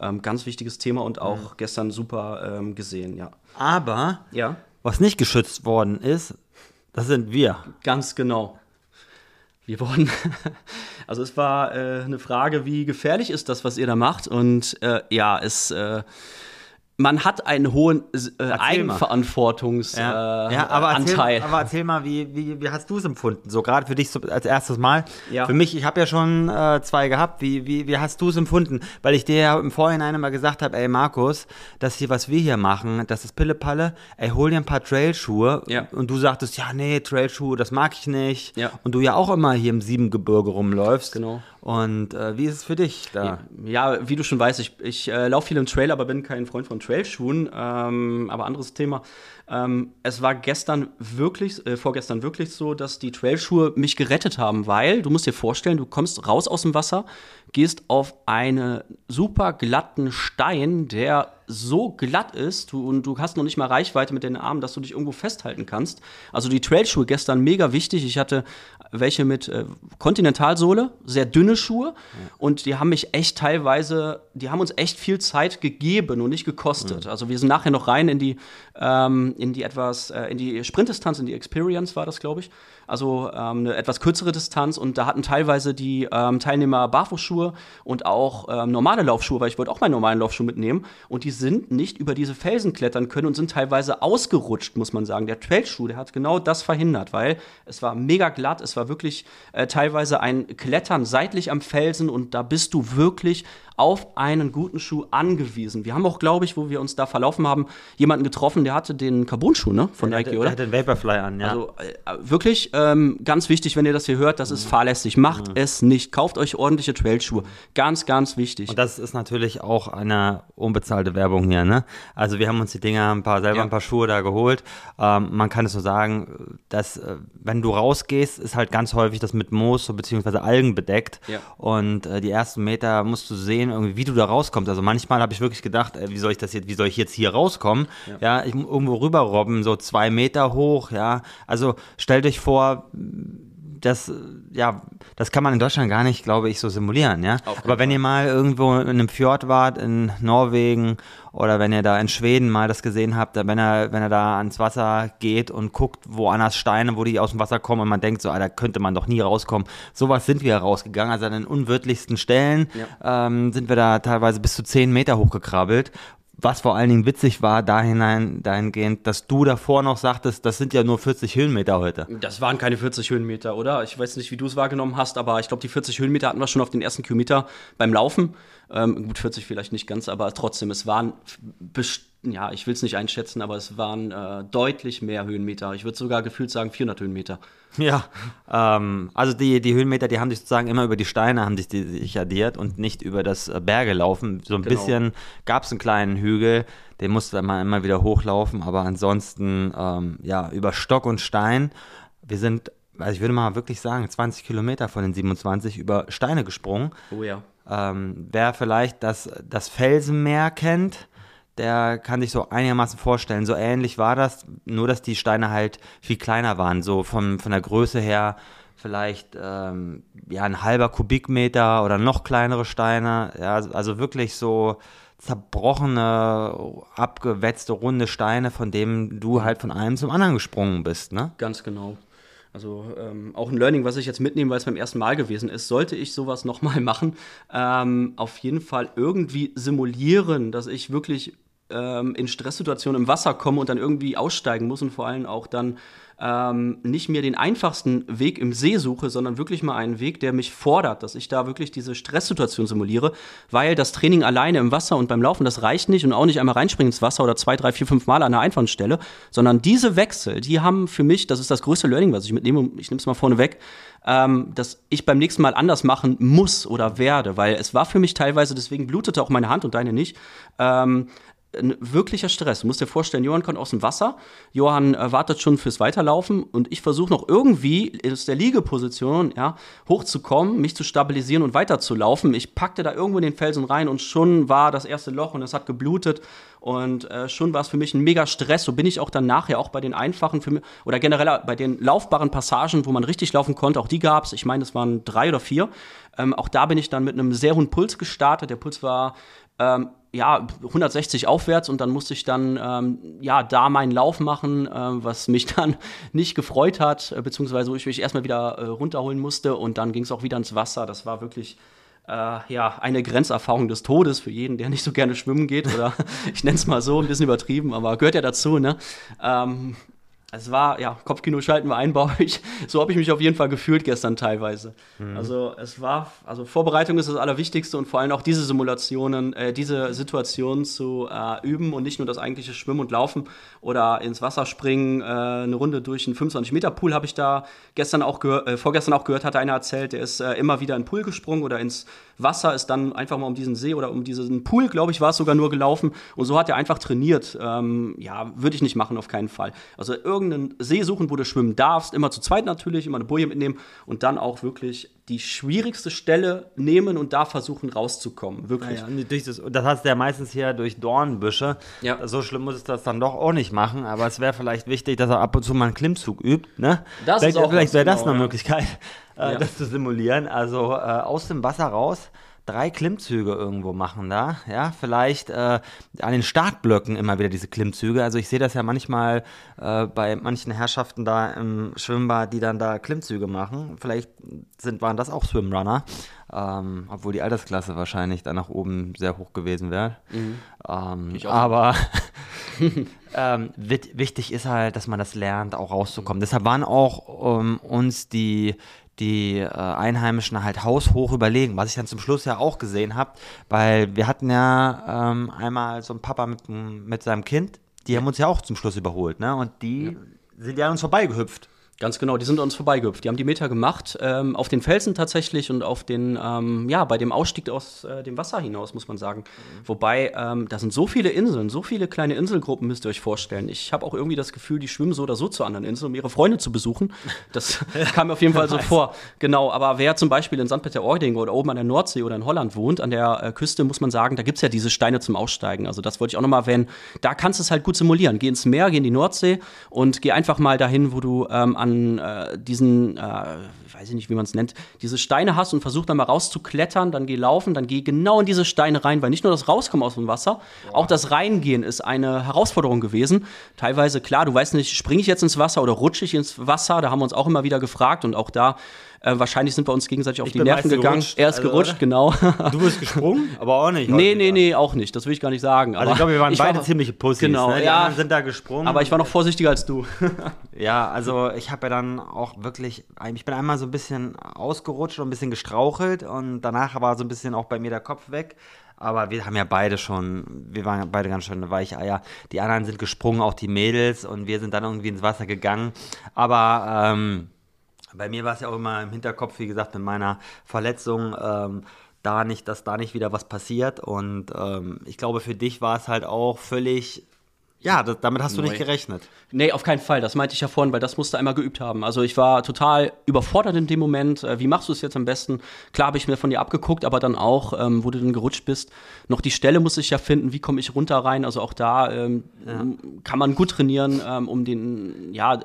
Ähm, ganz wichtiges Thema und auch gestern super ähm, gesehen, ja. Aber Ja, was nicht geschützt worden ist, das sind wir. Ganz genau. Wir wurden, also es war äh, eine Frage, wie gefährlich ist das, was ihr da macht? Und äh, ja, es, äh, man hat einen hohen äh, Eigenverantwortungsanteil. Äh, ja, aber erzähl, Anteil. aber erzähl mal, wie, wie, wie hast du es empfunden? So gerade für dich so als erstes Mal. Ja. Für mich, ich habe ja schon äh, zwei gehabt. Wie, wie, wie hast du es empfunden? Weil ich dir ja im Vorhinein immer gesagt habe, ey Markus, das hier, was wir hier machen, das ist Pillepalle. Ey, hol dir ein paar Trailschuhe. Ja. Und du sagtest, ja, nee, Trailschuhe, das mag ich nicht. Ja. Und du ja auch immer hier im Siebengebirge rumläufst. Genau. Und äh, wie ist es für dich da? Ja, wie du schon weißt, ich, ich äh, laufe viel im Trail, aber bin kein Freund von Trailschuhen. Ähm, aber anderes Thema. Ähm, es war gestern wirklich, äh, vorgestern wirklich so, dass die Trailschuhe mich gerettet haben, weil du musst dir vorstellen, du kommst raus aus dem Wasser, gehst auf einen super glatten Stein, der so glatt ist du, und du hast noch nicht mal Reichweite mit den Armen, dass du dich irgendwo festhalten kannst. Also die Trailschuhe gestern mega wichtig. Ich hatte welche mit äh, Kontinentalsohle, sehr dünne Schuhe und die haben mich echt teilweise, die haben uns echt viel Zeit gegeben und nicht gekostet. Also wir sind nachher noch rein in die, ähm, in die etwas, äh, in die Sprintdistanz, in die Experience war das, glaube ich. Also ähm, eine etwas kürzere Distanz und da hatten teilweise die ähm, Teilnehmer Barfußschuhe und auch ähm, normale Laufschuhe, weil ich wollte auch meinen normalen Laufschuh mitnehmen und die sind nicht über diese Felsen klettern können und sind teilweise ausgerutscht, muss man sagen. Der Trailschuh, der hat genau das verhindert, weil es war mega glatt, es war wirklich äh, teilweise ein Klettern seitlich am Felsen und da bist du wirklich auf einen guten Schuh angewiesen. Wir haben auch, glaube ich, wo wir uns da verlaufen haben, jemanden getroffen, der hatte den Carbon-Schuh, ne? Von Nike, der, oder? der hat den Vaporfly an, ja. Also äh, wirklich ähm, ganz wichtig, wenn ihr das hier hört, das ist fahrlässig. Macht es nicht. Kauft euch ordentliche Trailschuhe. Ganz, ganz wichtig. Und das ist natürlich auch eine unbezahlte Werbung hier, ne? Also wir haben uns die Dinger ein paar selber Ja. ein paar Schuhe da geholt. Ähm, man kann es so sagen, dass äh, wenn du rausgehst, ist halt ganz häufig das mit Moos beziehungsweise Algen bedeckt. Ja. Und äh, die ersten Meter musst du sehen, irgendwie, wie du da rauskommst. Also manchmal habe ich wirklich gedacht, äh, wie soll ich das jetzt, wie soll ich jetzt hier rauskommen? Ja, ich muss irgendwo rüberrobben, so zwei Meter hoch, ja. Also stellt euch vor, das, ja, das kann man in Deutschland gar nicht, glaube ich, so simulieren, ja. Auf Aber wenn ihr mal irgendwo in einem Fjord wart, in Norwegen oder wenn ihr da in Schweden mal das gesehen habt, wenn er, wenn er da ans Wasser geht und guckt, wo anders Steine, wo die aus dem Wasser kommen und man denkt so, ah, da könnte man doch nie rauskommen. Sowas sind wir rausgegangen. Also an den unwirtlichsten Stellen ähm, sind wir da teilweise bis zu zehn Meter hochgekrabbelt. Was vor allen Dingen witzig war, da hinein, dahingehend, dass du davor noch sagtest, das sind ja nur 40 Höhenmeter heute. Das waren keine 40 Höhenmeter, oder? Ich weiß nicht, wie du es wahrgenommen hast, aber ich glaube, die 40 Höhenmeter hatten wir schon auf den ersten Kilometer beim Laufen. Ähm, gut, 40 vielleicht nicht ganz, aber trotzdem, es waren, ja, ich will es nicht einschätzen, aber es waren äh, deutlich mehr Höhenmeter. Ich würde sogar gefühlt sagen 400 Höhenmeter. Ja, ähm, also die, die Höhenmeter, die haben sich sozusagen immer über die Steine haben sich, die, sich addiert und nicht über das äh, Berge laufen. So ein genau. bisschen gab es einen kleinen Hügel, den musste man immer wieder hochlaufen, aber ansonsten ähm, ja über Stock und Stein. Wir sind, also ich würde mal wirklich sagen, 20 Kilometer von den 27 über Steine gesprungen. Oh ja. Ähm, wer vielleicht das, das Felsenmeer kennt, der kann sich so einigermaßen vorstellen. So ähnlich war das, nur dass die Steine halt viel kleiner waren, so von, von der Größe her vielleicht ähm, ja ein halber Kubikmeter oder noch kleinere Steine. Ja, also wirklich so zerbrochene, abgewetzte, runde Steine, von denen du halt von einem zum anderen gesprungen bist, ne? Ganz genau. Also ähm, auch ein Learning, was ich jetzt mitnehme, weil es beim ersten Mal gewesen ist, sollte ich sowas nochmal machen, ähm, auf jeden Fall irgendwie simulieren, dass ich wirklich ähm, in Stresssituationen im Wasser komme und dann irgendwie aussteigen muss und vor allem auch dann ähm, nicht mehr den einfachsten Weg im See suche, sondern wirklich mal einen Weg, der mich fordert, dass ich da wirklich diese Stresssituation simuliere, weil das Training alleine im Wasser und beim Laufen, das reicht nicht und auch nicht einmal reinspringen ins Wasser oder zwei, drei, vier, fünf Mal an der Einfahrstelle, sondern diese Wechsel, die haben für mich, das ist das größte Learning, was ich mitnehme, ich nehme es mal vorne weg, ähm, dass ich beim nächsten Mal anders machen muss oder werde, weil es war für mich teilweise, deswegen blutete auch meine Hand und deine nicht, ähm, ein wirklicher Stress. Du musst dir vorstellen, Johann kommt aus dem Wasser, Johann äh, wartet schon fürs Weiterlaufen und ich versuche noch irgendwie aus der Liegeposition ja, hochzukommen, mich zu stabilisieren und weiterzulaufen. Ich packte da irgendwo in den Felsen rein und schon war das erste Loch und es hat geblutet und äh, schon war es für mich ein mega Stress. So bin ich auch dann nachher auch bei den einfachen mich, oder generell bei den laufbaren Passagen, wo man richtig laufen konnte, auch die gab es. Ich meine, es waren drei oder vier. Ähm, auch da bin ich dann mit einem sehr hohen Puls gestartet. Der Puls war ähm, ja, 160 aufwärts und dann musste ich dann ähm, ja da meinen Lauf machen, äh, was mich dann nicht gefreut hat, äh, beziehungsweise wo ich mich erstmal wieder äh, runterholen musste und dann ging es auch wieder ins Wasser. Das war wirklich äh, ja eine Grenzerfahrung des Todes für jeden, der nicht so gerne schwimmen geht oder ich nenne es mal so, ein bisschen übertrieben, aber gehört ja dazu, ne? Ähm, es war, ja, Kopfkino schalten wir ein bei euch. So habe ich mich auf jeden Fall gefühlt gestern teilweise. Mhm. Also es war, also Vorbereitung ist das Allerwichtigste und vor allem auch diese Simulationen, äh, diese Situationen zu äh, üben und nicht nur das eigentliche Schwimmen und Laufen oder ins Wasser springen. Äh, eine Runde durch einen 25-Meter-Pool habe ich da gestern auch äh, vorgestern auch gehört, hat einer erzählt, der ist äh, immer wieder in den Pool gesprungen oder ins Wasser, ist dann einfach mal um diesen See oder um diesen Pool, glaube ich, war es sogar nur gelaufen. Und so hat er einfach trainiert. Ähm, ja, würde ich nicht machen, auf keinen Fall. Also irgendeinen See suchen, wo du schwimmen darfst, immer zu zweit natürlich, immer eine Boje mitnehmen und dann auch wirklich die schwierigste Stelle nehmen und da versuchen rauszukommen. Wirklich. Ja, ja. Das, das hast du ja meistens hier durch Dornbüsche. Ja. So schlimm muss es das dann doch auch nicht machen, aber es wäre vielleicht wichtig, dass er ab und zu mal einen Klimmzug übt. Ne? Das vielleicht vielleicht wäre das genau, eine. Möglichkeit, äh, das zu simulieren. Also äh, aus dem Wasser raus drei Klimmzüge irgendwo machen da. Ja, vielleicht äh, an den Startblöcken immer wieder diese Klimmzüge. Also ich sehe das ja manchmal äh, bei manchen Herrschaften da im Schwimmbad, die dann da Klimmzüge machen. Vielleicht sind, waren das auch Swimrunner. Ähm, obwohl die Altersklasse wahrscheinlich da nach oben sehr hoch gewesen wäre. Mhm. Ähm, aber ähm, wichtig ist halt, dass man das lernt, auch rauszukommen. Deshalb waren auch ähm, uns die die äh, Einheimischen halt haushoch überlegen, was ich dann zum Schluss ja auch gesehen habe, weil wir hatten ja ähm, einmal so einen Papa mit, mit seinem Kind, die haben uns ja auch zum Schluss überholt, ne? Und die ja. sind ja an uns vorbeigehüpft. Ganz genau, die sind uns vorbeigehüpft. Die haben die Meter gemacht, ähm, auf den Felsen tatsächlich und auf den, ähm, ja, bei dem Ausstieg aus äh, dem Wasser hinaus, muss man sagen. Mhm. Wobei, ähm, da sind so viele Inseln, so viele kleine Inselgruppen, müsst ihr euch vorstellen. Ich habe auch irgendwie das Gefühl, die schwimmen so oder so zu anderen Inseln, um ihre Freunde zu besuchen. Das kam mir auf jeden Fall so vor. Genau, aber wer zum Beispiel in St. Peter-Ording oder oben an der Nordsee oder in Holland wohnt, an der äh, Küste, muss man sagen, da gibt es ja diese Steine zum Aussteigen. Also das wollte ich auch nochmal erwähnen. Da kannst du es halt gut simulieren. Geh ins Meer, geh in die Nordsee und geh einfach mal dahin, wo du ähm, an äh, diesen, äh, weiß ich nicht, wie man es nennt, diese Steine hast und versuch dann mal rauszuklettern, dann geh laufen, dann geh genau in diese Steine rein, weil nicht nur das Rauskommen aus dem Wasser, wow. auch das Reingehen ist eine Herausforderung gewesen. Teilweise, klar, du weißt nicht, springe ich jetzt ins Wasser oder rutsche ich ins Wasser, da haben wir uns auch immer wieder gefragt und auch da äh, wahrscheinlich sind wir uns gegenseitig auf ich die Nerven gegangen. Gerutscht. Er ist also, gerutscht, genau. Du bist gesprungen, aber auch nicht. Nee, nee, nee, auch nicht. Das will ich gar nicht sagen. Also ich glaube, wir waren beide war, ziemliche Pussys. Genau, ne? Die ja. sind da gesprungen. Aber ich war noch vorsichtiger als du. ja, also ich habe ja dann auch wirklich, ich bin einmal so ein bisschen ausgerutscht und ein bisschen gestrauchelt und danach war so ein bisschen auch bei mir der Kopf weg. Aber wir haben ja beide schon, wir waren beide ganz schön Weicheier. Die anderen sind gesprungen, auch die Mädels, und wir sind dann irgendwie ins Wasser gegangen. Aber ähm, bei mir war es ja auch immer im Hinterkopf, wie gesagt, mit meiner Verletzung. Ähm, da nicht, dass da nicht wieder was passiert. Und ähm, ich glaube, für dich war es halt auch völlig ja, das, damit hast du Neu. nicht gerechnet. Nee, auf keinen Fall. Das meinte ich ja vorhin, weil das musste einmal geübt haben. Also ich war total überfordert in dem Moment. Äh, wie machst du es jetzt am besten? Klar habe ich mir von dir abgeguckt, aber dann auch, ähm, wo du dann gerutscht bist, noch die Stelle muss ich ja finden. Wie komme ich runter rein? Also auch da ähm, ja. kann man gut trainieren, ähm, um den, ja,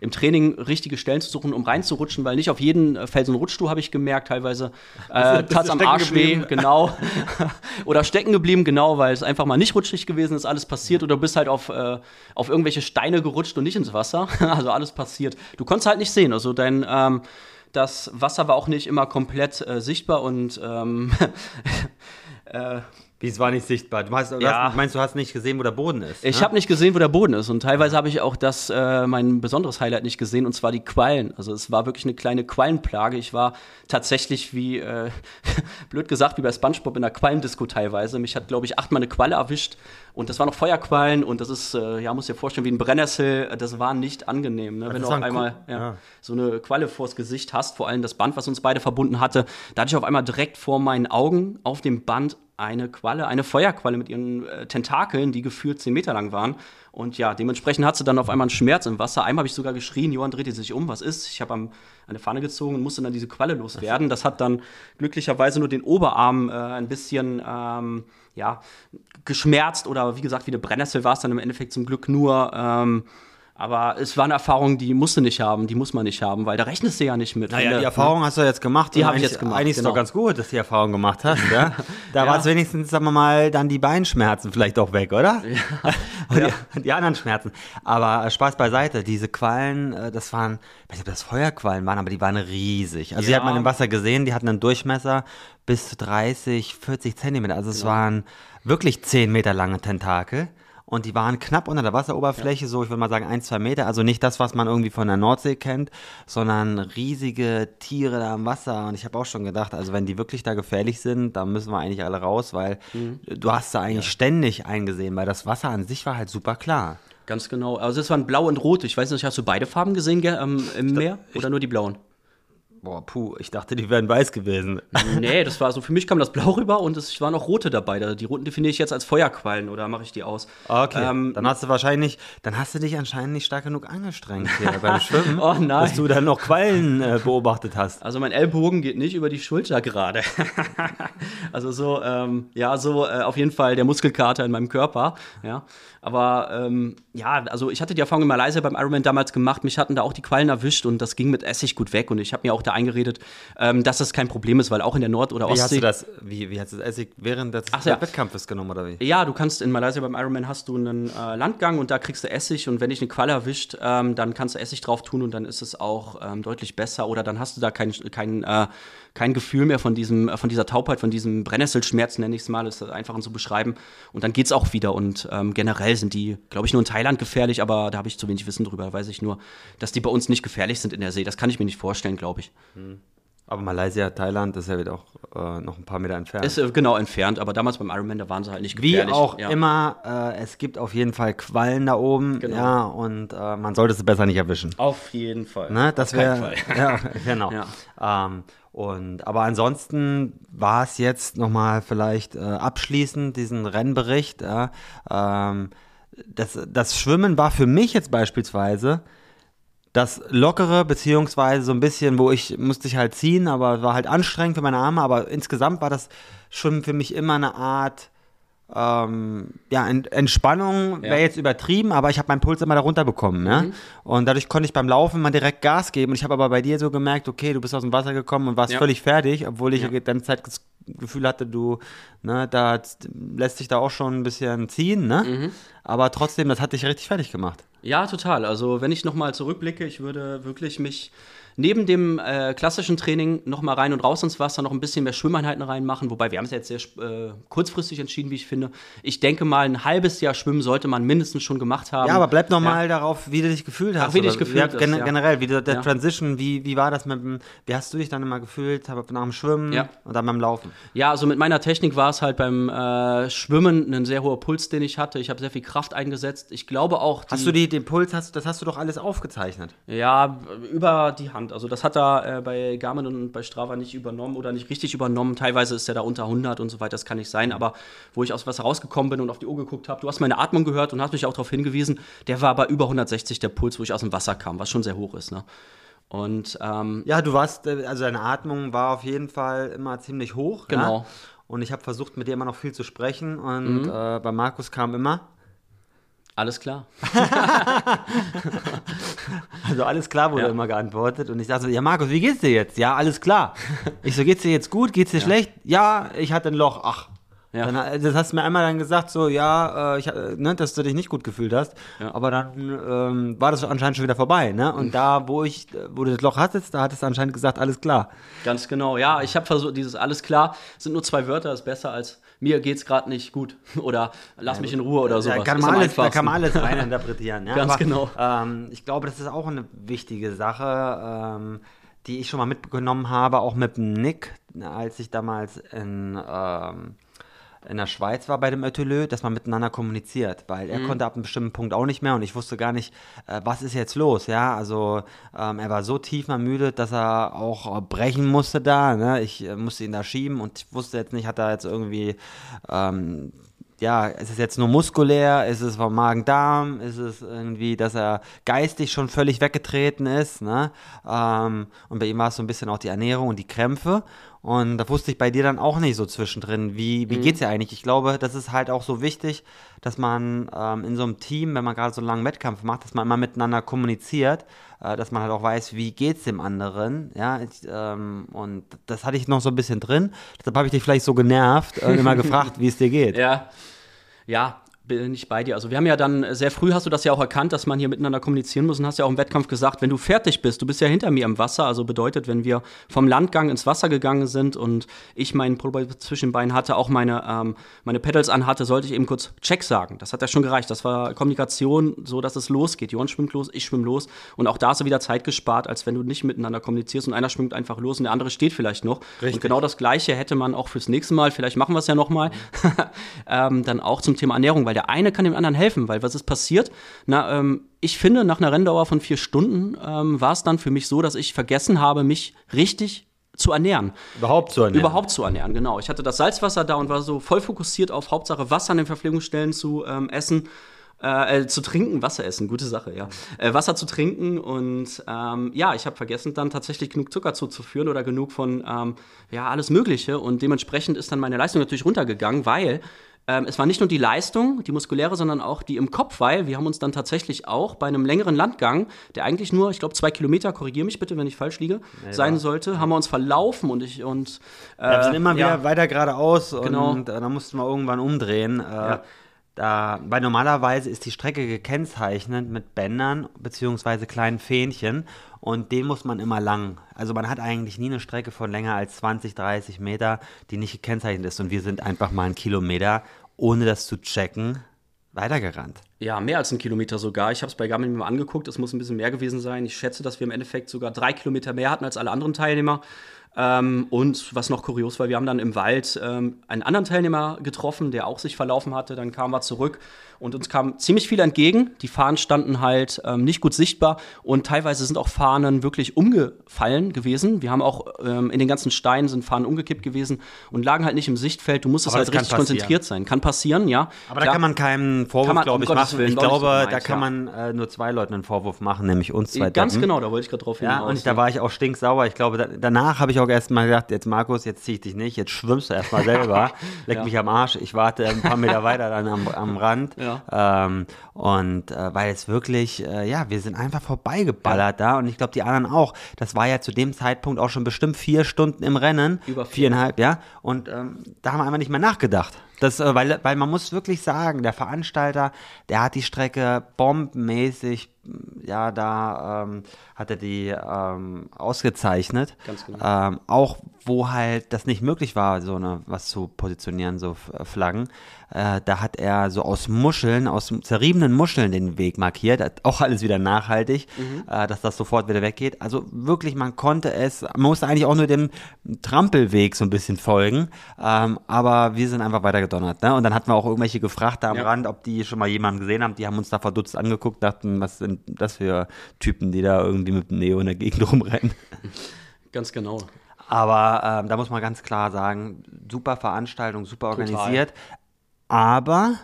im Training richtige Stellen zu suchen, um reinzurutschen, weil nicht auf jeden Felsen rutschst du, habe ich gemerkt, teilweise. Äh, Tats am Arsch weh, genau. oder stecken geblieben, genau, weil es einfach mal nicht rutschig gewesen ist, alles passiert oder du bist halt auf, äh, auf irgendwelche Steine gerutscht und nicht ins Wasser. also alles passiert. Du konntest halt nicht sehen. Also dein ähm, das Wasser war auch nicht immer komplett äh, sichtbar und ähm, äh, wie, es war nicht sichtbar. Du, hast, du ja. hast, meinst, du hast nicht gesehen, wo der Boden ist? Ich ne? habe nicht gesehen, wo der Boden ist. Und teilweise habe ich auch das, äh, mein besonderes Highlight nicht gesehen, und zwar die Quallen. Also es war wirklich eine kleine Quallenplage. Ich war tatsächlich wie, äh, blöd gesagt, wie bei Spongebob in der Quallendisco teilweise. Mich hat, glaube ich, achtmal eine Qualle erwischt. Und das waren noch Feuerquallen und das ist, äh, ja, muss dir vorstellen, wie ein Brennnessel. Das war nicht angenehm, ne? wenn du auf einmal ja, ja. so eine Qualle vors Gesicht hast. Vor allem das Band, was uns beide verbunden hatte. Da hatte ich auf einmal direkt vor meinen Augen auf dem Band eine Qualle, eine Feuerqualle mit ihren äh, Tentakeln, die gefühlt zehn Meter lang waren. Und ja, dementsprechend hat sie dann auf einmal einen Schmerz im Wasser. Einmal habe ich sogar geschrien, Johann drehte sich um, was ist? Ich habe eine Fahne gezogen und musste dann diese Qualle loswerden. Das hat dann glücklicherweise nur den Oberarm äh, ein bisschen ähm, ja, geschmerzt oder wie gesagt, wie eine Brennnessel war es dann im Endeffekt zum Glück nur. Ähm, aber es war eine Erfahrung, die musst du nicht haben, die muss man nicht haben, weil da rechnest du ja nicht mit. Naja, die Erfahrung hast du jetzt gemacht. Die habe ich jetzt gemacht. Eigentlich genau. ist doch ganz gut, dass du die Erfahrung gemacht hast. Ja? Da ja. war es wenigstens, sagen wir mal, dann die Beinschmerzen vielleicht auch weg, oder? Ja. Und ja. Die, die, anderen Schmerzen. Aber äh, Spaß beiseite, diese Quallen, äh, das waren, ich weiß nicht, ob das Feuerquallen waren, aber die waren riesig. Also die hat man im Wasser gesehen, die hatten einen Durchmesser bis zu 30, 40 Zentimeter. Also es genau. waren wirklich 10 Meter lange Tentakel und die waren knapp unter der Wasseroberfläche, ja. so ich würde mal sagen ein, zwei Meter. Also nicht das, was man irgendwie von der Nordsee kennt, sondern riesige Tiere da im Wasser. Und ich habe auch schon gedacht, also wenn die wirklich da gefährlich sind, dann müssen wir eigentlich alle raus, weil mhm. du hast da eigentlich ja. ständig eingesehen, weil das Wasser an sich war halt super klar. Ganz genau. Also es waren blau und rot. Ich weiß nicht, hast du beide Farben gesehen ähm, im Meer oder nur die blauen? Boah, puh, ich dachte, die wären weiß gewesen. Nee, das war so, für mich kam das blau rüber und es waren auch rote dabei. Die roten definiere ich jetzt als Feuerquallen oder mache ich die aus. Okay. Ähm, dann hast du wahrscheinlich, dann hast du dich anscheinend nicht stark genug angestrengt hier beim Schwimmen. oh nein. Dass du dann noch Quallen äh, beobachtet hast. Also mein Ellbogen geht nicht über die Schulter gerade. also so, ähm, ja, so äh, auf jeden Fall der Muskelkater in meinem Körper. Ja. Aber ähm, ja, also ich hatte die Erfahrung in Malaysia beim Ironman damals gemacht. Mich hatten da auch die Quallen erwischt und das ging mit Essig gut weg. Und ich habe mir auch da eingeredet, ähm, dass das kein Problem ist, weil auch in der Nord- oder wie Ostsee. Hast du das, wie, wie hast du das Essig während des Ach, ja. Wettkampfes genommen oder wie? Ja, du kannst in Malaysia beim Ironman hast du einen äh, Landgang und da kriegst du Essig und wenn dich eine Qualle erwischt, ähm, dann kannst du Essig drauf tun und dann ist es auch ähm, deutlich besser oder dann hast du da kein, kein äh, kein Gefühl mehr von diesem, äh, von dieser Taubheit, von diesem Brennnesselschmerz, nenne ich es mal, ist einfach zu beschreiben. Und dann geht es auch wieder. Und ähm, generell sind die, glaube ich, nur in Thailand gefährlich, aber da habe ich zu wenig Wissen drüber. Weiß ich nur, dass die bei uns nicht gefährlich sind in der See. Das kann ich mir nicht vorstellen, glaube ich. Hm. Aber Malaysia, Thailand, das ist ja wieder auch äh, noch ein paar Meter entfernt. Ist äh, genau entfernt, aber damals beim Ironman, da waren sie halt nicht gefährlich. Wie auch ja. immer, äh, es gibt auf jeden Fall Quallen da oben, genau. ja, und äh, man sollte sie besser nicht erwischen. Auf jeden Fall. Ne, das wäre, ja, genau. Ja. Ähm, und, aber ansonsten war es jetzt nochmal vielleicht äh, abschließend diesen Rennbericht. Äh, ähm, das, das Schwimmen war für mich jetzt beispielsweise das Lockere, beziehungsweise so ein bisschen, wo ich musste ich halt ziehen, aber war halt anstrengend für meine Arme, aber insgesamt war das Schwimmen für mich immer eine Art ähm, ja, Entspannung wäre ja. jetzt übertrieben, aber ich habe meinen Puls immer darunter bekommen. Ne? Mhm. Und dadurch konnte ich beim Laufen mal direkt Gas geben. Und ich habe aber bei dir so gemerkt, okay, du bist aus dem Wasser gekommen und warst ja. völlig fertig, obwohl ich ja. dann Zeit Gefühl hatte, du, ne, da lässt sich da auch schon ein bisschen ziehen, ne? Mhm. Aber trotzdem, das hat dich richtig fertig gemacht. Ja, total. Also wenn ich nochmal zurückblicke, ich würde wirklich mich neben dem äh, klassischen Training noch mal rein und raus ins Wasser, noch ein bisschen mehr Schwimmeinheiten reinmachen. Wobei wir haben es jetzt sehr äh, kurzfristig entschieden, wie ich finde. Ich denke mal, ein halbes Jahr Schwimmen sollte man mindestens schon gemacht haben. Ja, aber bleib noch mal darauf, wie du dich gefühlt hast. Ach, wie du dich gefühlt ja, hast, gen ja. Generell, wie du, der Ja. Transition, wie, wie war das mit dem, wie hast du dich dann immer gefühlt nach dem Schwimmen Ja. und dann beim Laufen? Ja, also mit meiner Technik war es halt beim äh, Schwimmen ein sehr hoher Puls, den ich hatte. Ich habe sehr viel Kraft eingesetzt. Ich glaube auch. Hast du die, den Puls, hast, das hast du doch alles aufgezeichnet. Ja, über die Hand. Also das hat er äh, bei Garmin und bei Strava nicht übernommen oder nicht richtig übernommen. Teilweise ist er da unter 100 und so weiter, das kann nicht sein. Aber wo ich aus Wasser rausgekommen bin und auf die Uhr geguckt habe, du hast meine Atmung gehört und hast mich auch darauf hingewiesen, der war bei über 160 der Puls, wo ich aus dem Wasser kam, was schon sehr hoch ist. Ne? Und ähm, Ja, du warst, äh, also deine Atmung war auf jeden Fall immer ziemlich hoch. Genau. Ja? Und ich habe versucht, mit dir immer noch viel zu sprechen. Und äh, bei Markus kam immer. Alles klar. Also alles klar wurde Ja. immer geantwortet. Und ich dachte so, ja Markus, wie geht's dir jetzt? Ja, alles klar. Ich so, geht's dir jetzt gut? Geht's dir schlecht? Ja, ich hatte ein Loch. Ach. Ja. Dann, äh, das hast du mir einmal dann gesagt, so, ja, äh, ich, äh, ne, dass du dich nicht gut gefühlt hast. Ja. Aber dann ähm, war das anscheinend schon wieder vorbei. Ne? Und da, wo ich, wo du das Loch hattest, da hattest du anscheinend gesagt, alles klar. Ganz genau. Ja, ich habe versucht, dieses alles klar, sind nur zwei Wörter, ist besser als mir geht's gerade nicht gut oder lass mich in Ruhe oder sowas. Da kann, man alles, da kann man alles reininterpretieren. Ja? Ganz Aber, genau. Ähm, ich glaube, das ist auch eine wichtige Sache, ähm, die ich schon mal mitgenommen habe, auch mit dem Nick, als ich damals in, ähm, in der Schweiz war bei dem Ötelö, dass man miteinander kommuniziert, weil Mhm. er konnte ab einem bestimmten Punkt auch nicht mehr und ich wusste gar nicht, äh, was ist jetzt los, ja, also ähm, er war so tief müde, dass er auch äh, brechen musste da, ne? ich äh, musste ihn da schieben und ich wusste jetzt nicht, hat er jetzt irgendwie ähm, ja, ist es jetzt nur muskulär, ist es vom Magen-Darm, ist es irgendwie, dass er geistig schon völlig weggetreten ist, ne? Ähm, und bei ihm war es so ein bisschen auch die Ernährung und die Krämpfe. Und da wusste ich bei dir dann auch nicht so zwischendrin, wie, wie geht's dir eigentlich? Ich glaube, das ist halt auch so wichtig, dass man ähm, in so einem Team, wenn man gerade so einen langen Wettkampf macht, dass man immer miteinander kommuniziert, äh, dass man halt auch weiß, wie geht's dem anderen, ja, ich, ähm, und das hatte ich noch so ein bisschen drin, deshalb habe ich dich vielleicht so genervt und immer gefragt, wie es dir geht. Ja, ja, bin ich bei dir. Also wir haben ja dann sehr früh hast du das ja auch erkannt, dass man hier miteinander kommunizieren muss und hast ja auch im Wettkampf gesagt, wenn du fertig bist, du bist ja hinter mir im Wasser, also bedeutet, wenn wir vom Landgang ins Wasser gegangen sind und ich meinen Pullover zwischen den Beinen hatte, auch meine ähm, meine Pedals anhatte, sollte ich eben kurz Check sagen. Das hat ja schon gereicht. Das war Kommunikation, so dass es losgeht. Johann schwimmt los, ich schwimme los und auch da hast du wieder Zeit gespart, als wenn du nicht miteinander kommunizierst und einer schwimmt einfach los und der andere steht vielleicht noch. Richtig. Und genau das Gleiche hätte man auch fürs nächste Mal, vielleicht machen wir es ja nochmal, ähm, dann auch zum Thema Ernährung, weil der eine kann dem anderen helfen, weil was ist passiert? Na, ähm, ich finde, nach einer Renndauer von vier Stunden ähm, war es dann für mich so, dass ich vergessen habe, mich richtig zu ernähren. Überhaupt so ernähren. Überhaupt zu ernähren, genau. Ich hatte das Salzwasser da und war so voll fokussiert auf Hauptsache Wasser an den Verpflegungsstellen zu ähm, essen. Äh, äh, zu trinken, Wasser essen, gute Sache, ja. Äh, Wasser zu trinken und ähm, ja, ich habe vergessen, dann tatsächlich genug Zucker zuzuführen oder genug von ähm, ja alles Mögliche und dementsprechend ist dann meine Leistung natürlich runtergegangen, weil ähm, es war nicht nur die Leistung, die muskuläre, sondern auch die im Kopf, weil wir haben uns dann tatsächlich auch bei einem längeren Landgang, der eigentlich nur, ich glaube, zwei Kilometer, korrigiere mich bitte, wenn ich falsch liege, sein sollte, haben wir uns verlaufen und ich und äh, Ja, wir sind immer wieder ja. weiter geradeaus Genau. und äh, da mussten wir irgendwann umdrehen. Äh, da, weil normalerweise ist die Strecke gekennzeichnet mit Bändern beziehungsweise kleinen Fähnchen und den muss man immer lang. Also man hat eigentlich nie eine Strecke von länger als 20, 30 Meter, die nicht gekennzeichnet ist und wir sind einfach mal einen Kilometer, ohne das zu checken, weitergerannt. Ja, mehr als einen Kilometer sogar. Ich habe es bei Garmin mir mal angeguckt. Es muss ein bisschen mehr gewesen sein. Ich schätze, dass wir im Endeffekt sogar drei Kilometer mehr hatten als alle anderen Teilnehmer. Ähm, und was noch kurios war, wir haben dann im Wald ähm, einen anderen Teilnehmer getroffen, der auch sich verlaufen hatte. Dann kamen wir zurück und uns kam ziemlich viel entgegen. Die Fahnen standen halt ähm, nicht gut sichtbar und teilweise sind auch Fahnen wirklich umgefallen gewesen. Wir haben auch ähm, in den ganzen Steinen sind Fahnen umgekippt gewesen und lagen halt nicht im Sichtfeld. Du musstest halt kann richtig passieren. konzentriert sein. Kann passieren, ja. Aber da Klar. kann man keinen Vorwurf, Kann glaube um ich, Gottes machen. Willen, ich glaube, da gemeint, kann ja. man äh, nur zwei Leuten einen Vorwurf machen, nämlich uns zwei Ganz Deppen. genau, da wollte ich gerade drauf Ja, hinaus. und da war ich auch stinksauer. Ich glaube, da, danach habe ich auch erst mal gedacht, jetzt Markus, jetzt zieh ich dich nicht, jetzt schwimmst du erstmal selber, leck Ja. mich am Arsch, ich warte ein paar Meter weiter dann am, am Rand. Ja. Ähm, und äh, weil es wirklich, äh, ja, wir sind einfach vorbeigeballert da und ich glaube, die anderen auch. Das war ja zu dem Zeitpunkt auch schon bestimmt vier Stunden im Rennen. Über vier. viereinhalb, ja. Und ähm, da haben wir einfach nicht mehr nachgedacht. Das, äh, weil, weil man muss wirklich sagen, der Veranstalter, der hat die Strecke bombenmäßig, ja, da ähm, hat er die ähm, ausgezeichnet. Ganz genau. Ähm, auch wo halt das nicht möglich war, so eine, was zu positionieren, so Flaggen. Äh, da hat er so aus Muscheln, aus zerriebenen Muscheln den Weg markiert. Auch alles wieder nachhaltig, äh, dass das sofort wieder weggeht. Also wirklich, man konnte es, man musste eigentlich auch nur dem Trampelweg so ein bisschen folgen. Ähm, aber wir sind einfach weiter gedonnert. Ne? Und dann hatten wir auch irgendwelche gefragt da am Ja. Rand, ob die schon mal jemanden gesehen haben. Die haben uns da verdutzt angeguckt, dachten, was sind das für Typen, die da irgendwie mit dem Neo in der Gegend rumrennen. Ganz genau. Aber ähm, da muss man ganz klar sagen, super Veranstaltung, super Total. organisiert. Aber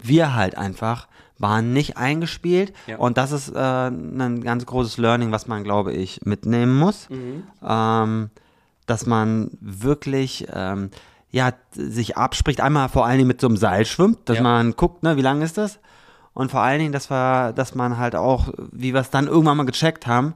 wir halt einfach waren nicht eingespielt. Ja. Und das ist äh, ein ganz großes Learning, was man, glaube ich, mitnehmen muss. Mhm. Ähm, dass man wirklich ähm, ja, sich abspricht, einmal vor allen Dingen mit so einem Seil schwimmt, dass Ja. man guckt, ne, wie lang ist das? Und vor allen Dingen, dass wir, dass man halt auch, wie wir es dann irgendwann mal gecheckt haben,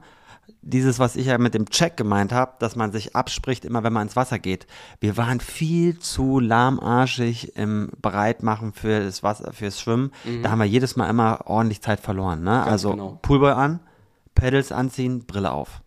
dieses, was ich ja mit dem Check gemeint habe, dass man sich abspricht, immer wenn man ins Wasser geht. Wir waren viel zu lahmarschig im Bereitmachen für das Wasser, fürs Schwimmen. Da haben wir jedes Mal immer ordentlich Zeit verloren. Ne? Also genau. Poolboy an, Pedals anziehen, Brille auf.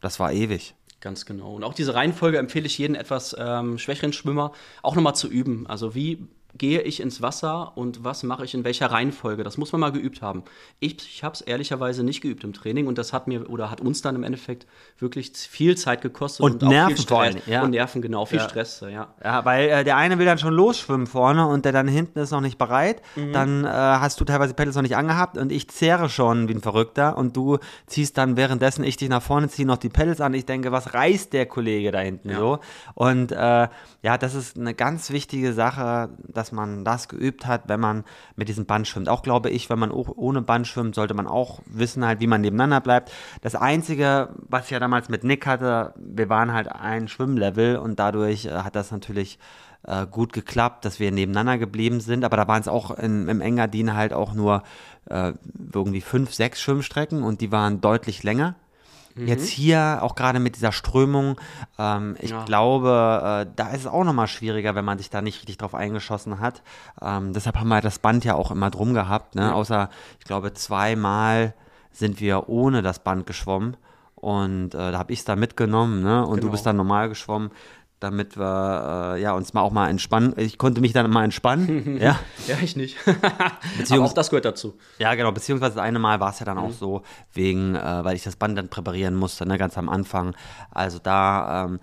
Das war ewig. Ganz genau. Und auch diese Reihenfolge empfehle ich jedem etwas ähm, schwächeren Schwimmer auch nochmal zu üben. Also wie gehe ich ins Wasser und was mache ich in welcher Reihenfolge? Das muss man mal geübt haben. Ich, ich habe es ehrlicherweise nicht geübt im Training und das hat mir oder hat uns dann im Endeffekt wirklich viel Zeit gekostet Und auch Nerven viel vor Dingen, ja. Und Nerven, genau, viel Ja. Stress, ja. Ja, weil äh, der eine will dann schon losschwimmen vorne und der dann hinten ist noch nicht bereit. Dann äh, hast du teilweise Pedals noch nicht angehabt und ich zehre schon wie ein Verrückter und du ziehst dann währenddessen ich dich nach vorne, ziehe noch die Pedals an. Ich denke, was reißt der Kollege da hinten Ja. so? Und äh, ja, das ist eine ganz wichtige Sache, dass man das geübt hat, wenn man mit diesem Band schwimmt. Auch glaube ich, wenn man ohne Band schwimmt, sollte man auch wissen halt, wie man nebeneinander bleibt. Das Einzige, was ich ja damals mit Nick hatte, wir waren halt ein Schwimmlevel und dadurch äh, hat das natürlich äh, gut geklappt, dass wir nebeneinander geblieben sind. Aber da waren es auch in, im Engadin halt auch nur äh, irgendwie fünf, sechs Schwimmstrecken und die waren deutlich länger. Jetzt hier, auch gerade mit dieser Strömung, ähm, ich Ja. glaube, äh, da ist es auch nochmal schwieriger, wenn man sich da nicht richtig drauf eingeschossen hat. Ähm, deshalb haben wir das Band ja auch immer drum gehabt, ne? außer, ich glaube, zweimal sind wir ohne das Band geschwommen und äh, da habe ich es dann mitgenommen ne? und du Genau. bist dann normal geschwommen, damit wir äh, ja, uns mal auch mal entspannen. Ich konnte mich dann mal entspannen, ja. Ja, ich nicht. Aber auch das gehört dazu. Ja, genau, beziehungsweise das eine Mal war es ja dann auch so, wegen, äh, weil ich das Band dann präparieren musste, ne, ganz am Anfang. Also da ähm,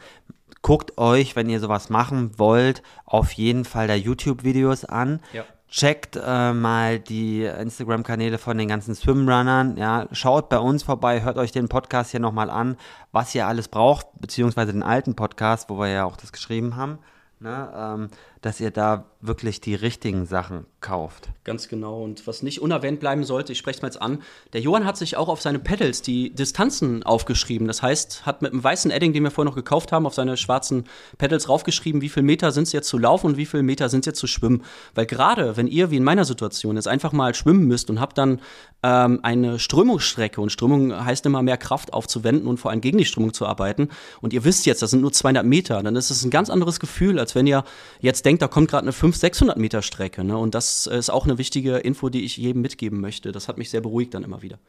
guckt euch, wenn ihr sowas machen wollt, auf jeden Fall da YouTube-Videos an. Ja. Checkt äh, mal die Instagram-Kanäle von den ganzen Swimrunnern. Ja, schaut bei uns vorbei, hört euch den Podcast hier nochmal an, was ihr alles braucht, beziehungsweise den alten Podcast, wo wir ja auch das geschrieben haben, ne, ähm, dass ihr da wirklich die richtigen Sachen kauft. Ganz genau. Und was nicht unerwähnt bleiben sollte, ich spreche es mal jetzt an, der Johann hat sich auch auf seine Pedals die Distanzen aufgeschrieben. Das heißt, hat mit einem weißen Edding, den wir vorher noch gekauft haben, auf seine schwarzen Pedals raufgeschrieben, wie viel Meter sind es jetzt zu laufen und wie viel Meter sind es jetzt zu schwimmen. Weil gerade, wenn ihr, wie in meiner Situation, jetzt einfach mal schwimmen müsst und habt dann ähm, eine Strömungsstrecke und Strömung heißt immer mehr Kraft aufzuwenden und vor allem gegen die Strömung zu arbeiten und ihr wisst jetzt, das sind nur 200 Meter, dann ist es ein ganz anderes Gefühl, als wenn ihr jetzt denkt, da kommt gerade eine 500, 600 Meter Strecke. Ne? Und das ist auch eine wichtige Info, die ich jedem mitgeben möchte. Das hat mich sehr beruhigt dann immer wieder.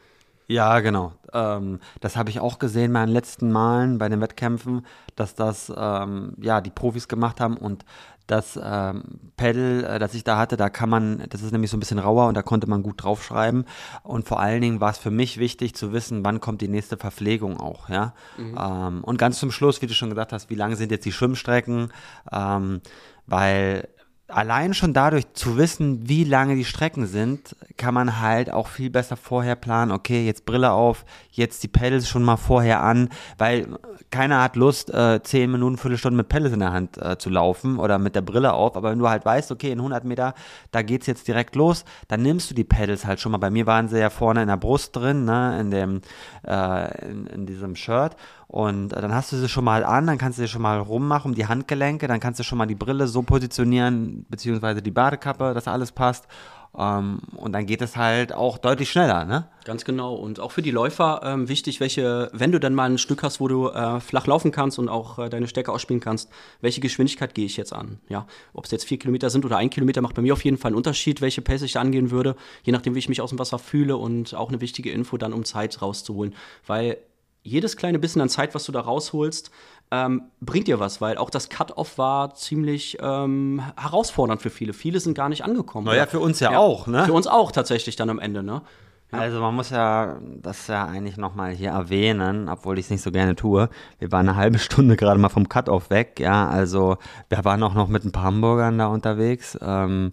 Ja, genau. Ähm, das habe ich auch gesehen bei den letzten Malen bei den Wettkämpfen, dass das ähm, ja die Profis gemacht haben und das ähm, Pedal, äh, das ich da hatte, da kann man, das ist nämlich so ein bisschen rauer und da konnte man gut draufschreiben. Und vor allen Dingen war es für mich wichtig zu wissen, wann kommt die nächste Verpflegung auch, ja. Ähm, und ganz zum Schluss, wie du schon gesagt hast, wie lang sind jetzt die Schwimmstrecken? Ähm, weil allein schon dadurch zu wissen, wie lange die Strecken sind, kann man halt auch viel besser vorher planen. Okay, jetzt Brille auf, jetzt die Pedals schon mal vorher an, weil keiner hat Lust, äh, 10 Minuten, Viertelstunde mit Pedals in der Hand äh, zu laufen oder mit der Brille auf. Aber wenn du halt weißt, okay, in 100 Meter, da geht's jetzt direkt los, dann nimmst du die Pedals halt schon mal. Bei mir waren sie ja vorne in der Brust drin, ne, in dem, äh, in, in diesem Shirt. Und äh, dann hast du sie schon mal an, dann kannst du sie schon mal rummachen um die Handgelenke, dann kannst du schon mal die Brille so positionieren, beziehungsweise die Badekappe, dass alles passt. Ähm, und dann geht es halt auch deutlich schneller, ne? Ganz genau. Und auch für die Läufer ähm, wichtig, welche, wenn du dann mal ein Stück hast, wo du äh, flach laufen kannst und auch äh, deine Stärke ausspielen kannst, welche Geschwindigkeit gehe ich jetzt an? Ja, ob es jetzt vier Kilometer sind oder ein Kilometer, macht bei mir auf jeden Fall einen Unterschied, welche Pace ich da angehen würde, je nachdem, wie ich mich aus dem Wasser fühle und auch eine wichtige Info dann, um Zeit rauszuholen. Weil jedes kleine bisschen an Zeit, was du da rausholst, ähm, bringt dir was, weil auch das Cut-Off war ziemlich ähm, herausfordernd für viele. Viele sind gar nicht angekommen. Naja, für uns ja, ja, auch, ne? Für uns auch tatsächlich dann am Ende, ne? Ja. Also man muss ja das ja eigentlich nochmal hier erwähnen, obwohl ich es nicht so gerne tue. Wir waren eine halbe Stunde gerade mal vom Cut-Off weg, ja, also wir waren auch noch mit ein paar Hamburgern da unterwegs. Ähm,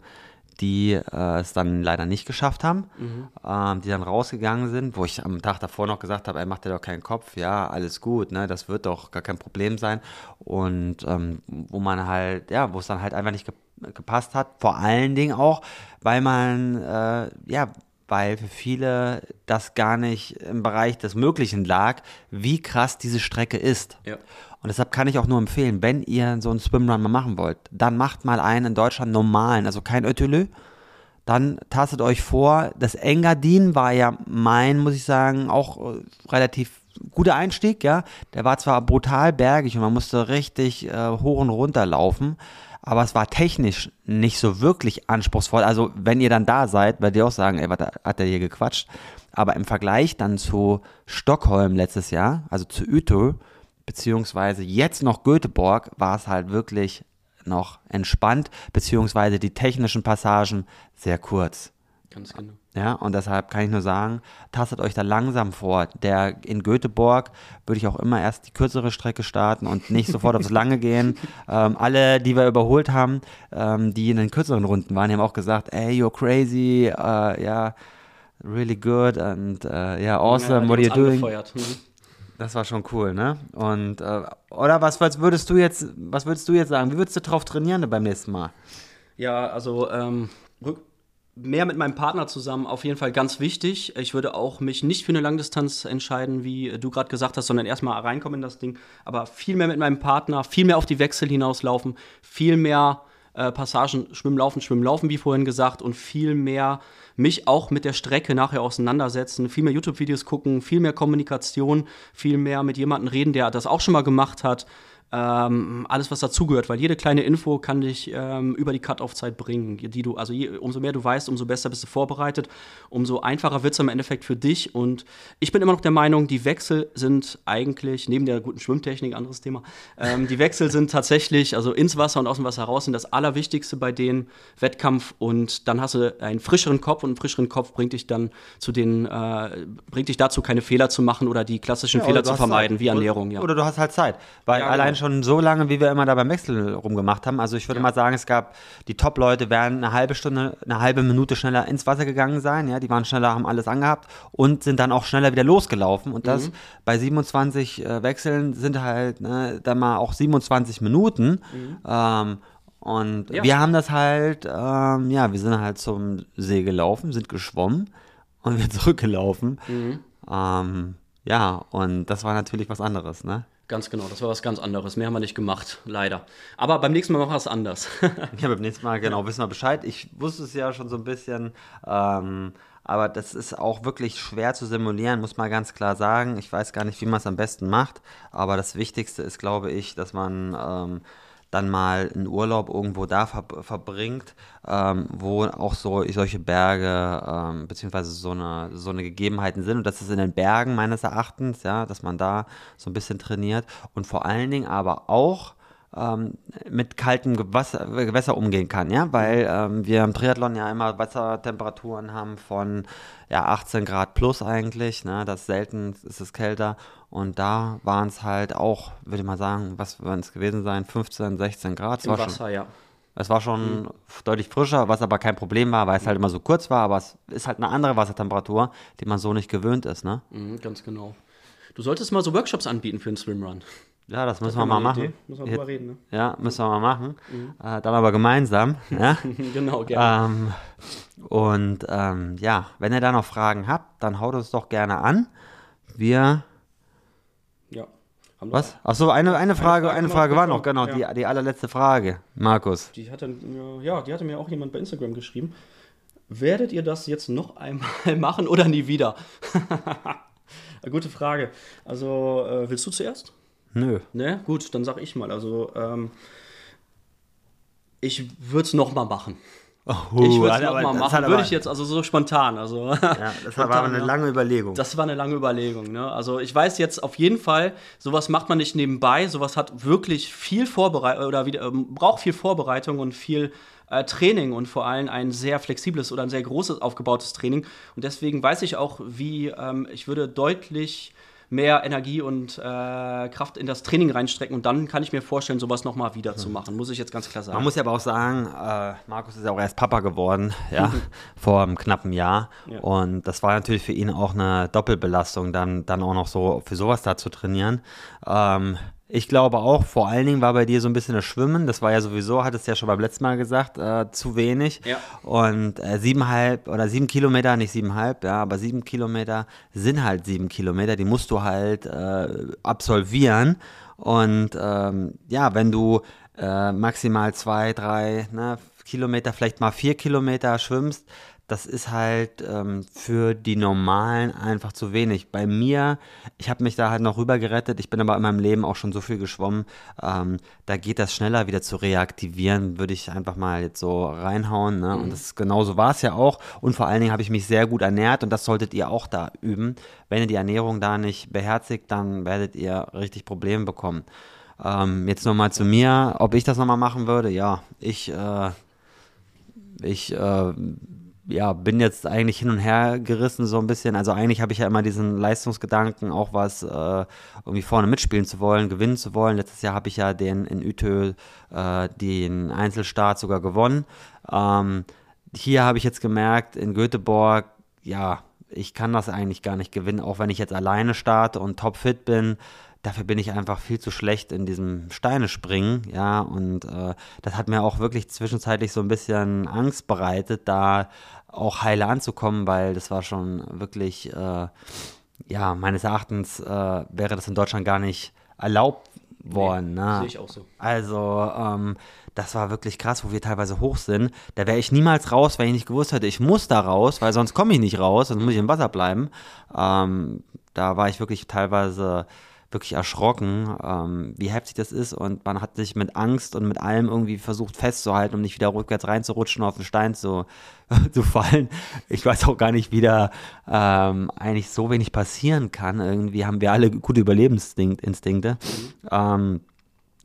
die äh, es dann leider nicht geschafft haben, mhm. ähm, die dann rausgegangen sind, wo ich am Tag davor noch gesagt habe, ey, mach dir doch keinen Kopf, ja, alles gut, ne, das wird doch gar kein Problem sein. Und ähm, wo man halt, ja, wo es dann halt einfach nicht ge gepasst hat, vor allen Dingen auch, weil man, äh, ja, weil für viele das gar nicht im Bereich des Möglichen lag, wie krass diese Strecke ist. Ja. Und deshalb kann ich auch nur empfehlen, wenn ihr so einen Swimrun mal machen wollt, dann macht mal einen in Deutschland normalen, also kein Ötelö. Dann tastet euch vor, das Engadin war ja mein, muss ich sagen, auch äh, relativ guter Einstieg, ja. Der war zwar brutal bergig und man musste richtig äh, hoch und runter laufen, aber es war technisch nicht so wirklich anspruchsvoll. Also, wenn ihr dann da seid, werdet ihr auch sagen, ey, was hat der hier gequatscht? Aber im Vergleich dann zu Stockholm letztes Jahr, also zu Uto, beziehungsweise jetzt noch Göteborg, war es halt wirklich noch entspannt, beziehungsweise die technischen Passagen sehr kurz. Ganz genau. Ja, und deshalb kann ich nur sagen, tastet euch da langsam vor. Der in Göteborg würde ich auch immer erst die kürzere Strecke starten und nicht sofort aufs Lange gehen. Ähm, alle, die wir überholt haben, ähm, die in den kürzeren Runden waren, die haben auch gesagt, ey, you're crazy, uh, ja, yeah, really good and uh, yeah, awesome, ja, what are you doing? Mhm. Das war schon cool, ne? Und äh, oder was, was würdest du jetzt, was würdest du jetzt sagen? Wie würdest du drauf trainieren beim nächsten Mal? Ja, also ähm, mehr mit meinem Partner zusammen auf jeden Fall ganz wichtig. Ich würde auch mich nicht für eine Langdistanz entscheiden, wie du gerade gesagt hast, sondern erstmal reinkommen in das Ding. Aber viel mehr mit meinem Partner, viel mehr auf die Wechsel hinauslaufen, viel mehr äh, Passagen schwimmen, laufen, schwimmen, laufen, wie vorhin gesagt, und viel mehr mich auch mit der Strecke nachher auseinandersetzen, viel mehr YouTube-Videos gucken, viel mehr Kommunikation, viel mehr mit jemandem reden, der das auch schon mal gemacht hat ähm, alles, was dazugehört, weil jede kleine Info kann dich ähm, über die Cut-Off-Zeit bringen, die du, also je, umso mehr du weißt, umso besser bist du vorbereitet, umso einfacher wird es im Endeffekt für dich. Und ich bin immer noch der Meinung, die Wechsel sind eigentlich, neben der guten Schwimmtechnik, anderes Thema, ähm, die Wechsel sind tatsächlich, also ins Wasser und aus dem Wasser raus, sind das Allerwichtigste bei den Wettkampf und dann hast du einen frischeren Kopf und einen frischeren Kopf bringt dich dann zu den, äh, bringt dich dazu, keine Fehler zu machen oder die klassischen ja, Fehler zu vermeiden, wie Ernährung. Ja. Oder du hast halt Zeit, weil ja, allein genau schon so lange, wie wir immer da beim Wechsel rumgemacht haben. Also ich würde ja. mal sagen, es gab die Top-Leute werden eine halbe Stunde, eine halbe Minute schneller ins Wasser gegangen sein. Ja, die waren schneller, haben alles angehabt und sind dann auch schneller wieder losgelaufen. Und das mhm. bei 27 äh, Wechseln sind halt ne, dann mal auch 27 Minuten. Mhm. Ähm, und ja. wir haben das halt, ähm, ja, wir sind halt zum See gelaufen, sind geschwommen und wir zurückgelaufen. Mhm. Ähm, ja, und das war natürlich was anderes, ne? Ganz genau, das war was ganz anderes. Mehr haben wir nicht gemacht, leider. Aber beim nächsten Mal machen wir es anders. ja, beim nächsten Mal, genau, wissen wir Bescheid. Ich wusste es ja schon so ein bisschen. Ähm, aber das ist auch wirklich schwer zu simulieren, muss man ganz klar sagen. Ich weiß gar nicht, wie man es am besten macht. Aber das Wichtigste ist, glaube ich, dass man. Ähm, dann mal einen Urlaub irgendwo da ver verbringt, ähm, wo auch so solche Berge ähm, beziehungsweise so eine, so eine Gegebenheiten sind. Und das ist in den Bergen meines Erachtens, ja, dass man da so ein bisschen trainiert und vor allen Dingen aber auch ähm, mit kaltem Gewasser, Gewässer umgehen kann, ja, weil ähm, wir im Triathlon ja immer Wassertemperaturen haben von ja, 18 Grad plus eigentlich, ne, das selten ist es kälter und da waren es halt auch, würde ich mal sagen, was werden es gewesen sein, 15, 16 Grad. Im Wasser, schon, ja. Es war schon mhm. deutlich frischer, was aber kein Problem war, weil es halt immer so kurz war, aber es ist halt eine andere Wassertemperatur, die man so nicht gewöhnt ist, ne? Mhm, ganz genau. Du solltest mal so Workshops anbieten für einen Swimrun. Ja, das müssen das wir mal machen. Idee. Müssen wir drüber reden, ne? Ja, müssen wir mal machen. Mhm. Äh, dann aber gemeinsam. ja? genau, gerne. Ähm, und ähm, ja, wenn ihr da noch Fragen habt, dann haut uns doch gerne an. Wir Was? Achso, eine, eine Frage, eine Frage war noch, genau, ja. die, die allerletzte Frage, Markus. Die hatte, ja, die hatte mir auch jemand bei Instagram geschrieben. Werdet ihr das jetzt noch einmal machen oder nie wieder? Gute Frage. Also, äh, willst du zuerst? Nö. Ne? Gut, dann sag ich mal. Also, ähm, ich würde es noch mal machen. Oh, ich würde es nochmal machen, würde ich jetzt, also so spontan. Also, ja, das war aber eine lange Überlegung. Das war eine lange Überlegung. Ne? Also ich weiß jetzt auf jeden Fall, sowas macht man nicht nebenbei, sowas hat wirklich viel Vorbereitung oder wieder, ähm, braucht viel Vorbereitung und viel äh, Training und vor allem ein sehr flexibles oder ein sehr großes aufgebautes Training. Und deswegen weiß ich auch, wie ähm, ich würde deutlich mehr Energie und äh, Kraft in das Training reinstrecken und dann kann ich mir vorstellen, sowas nochmal wieder zu machen, muss ich jetzt ganz klar sagen. Man muss ja aber auch sagen, äh, Markus ist ja auch erst Papa geworden, ja, vor einem knappen Jahr ja. und das war natürlich für ihn auch eine Doppelbelastung, dann, dann auch noch so für sowas da zu trainieren. Ähm, ich glaube auch, vor allen Dingen war bei dir so ein bisschen das Schwimmen. Das war ja sowieso, hattest du ja schon beim letzten Mal gesagt, äh, zu wenig. Ja. Und äh, siebeneinhalb oder sieben Kilometer, nicht siebeneinhalb, ja, aber sieben Kilometer sind halt sieben Kilometer. Die musst du halt äh, absolvieren. Und ähm, ja, wenn du äh, maximal zwei, drei ne, Kilometer, vielleicht mal vier Kilometer schwimmst, das ist halt ähm, für die Normalen einfach zu wenig. Bei mir, ich habe mich da halt noch rüber gerettet, ich bin aber in meinem Leben auch schon so viel geschwommen, ähm, da geht das schneller wieder zu reaktivieren, würde ich einfach mal jetzt so reinhauen. Ne? Mhm. Und das genauso war es ja auch. Und vor allen Dingen habe ich mich sehr gut ernährt und das solltet ihr auch da üben. Wenn ihr die Ernährung da nicht beherzigt, dann werdet ihr richtig Probleme bekommen. Ähm, jetzt nochmal zu mir, ob ich das nochmal machen würde, ja, ich, äh, ich, äh, ja, bin jetzt eigentlich hin und her gerissen so ein bisschen. Also eigentlich habe ich ja immer diesen Leistungsgedanken, auch was äh, irgendwie vorne mitspielen zu wollen, gewinnen zu wollen. Letztes Jahr habe ich ja den in Utö äh, den Einzelstart sogar gewonnen. Ähm, hier habe ich jetzt gemerkt, in Göteborg, ja, ich kann das eigentlich gar nicht gewinnen, auch wenn ich jetzt alleine starte und topfit bin dafür bin ich einfach viel zu schlecht in diesem Steinespringen, ja, und äh, das hat mir auch wirklich zwischenzeitlich so ein bisschen Angst bereitet, da auch heile anzukommen, weil das war schon wirklich, äh, ja, meines Erachtens äh, wäre das in Deutschland gar nicht erlaubt worden. Nee, ne? Sehe ich auch so. Also, ähm, das war wirklich krass, wo wir teilweise hoch sind. Da wäre ich niemals raus, wenn ich nicht gewusst hätte, ich muss da raus, weil sonst komme ich nicht raus, sonst muss ich im Wasser bleiben. Ähm, da war ich wirklich teilweise wirklich erschrocken, ähm, wie heftig das ist und man hat sich mit Angst und mit allem irgendwie versucht festzuhalten, um nicht wieder rückwärts reinzurutschen, auf den Stein zu, zu fallen. Ich weiß auch gar nicht, wie da ähm, eigentlich so wenig passieren kann. Irgendwie haben wir alle gute Überlebensinstinkte. Mhm. Ähm,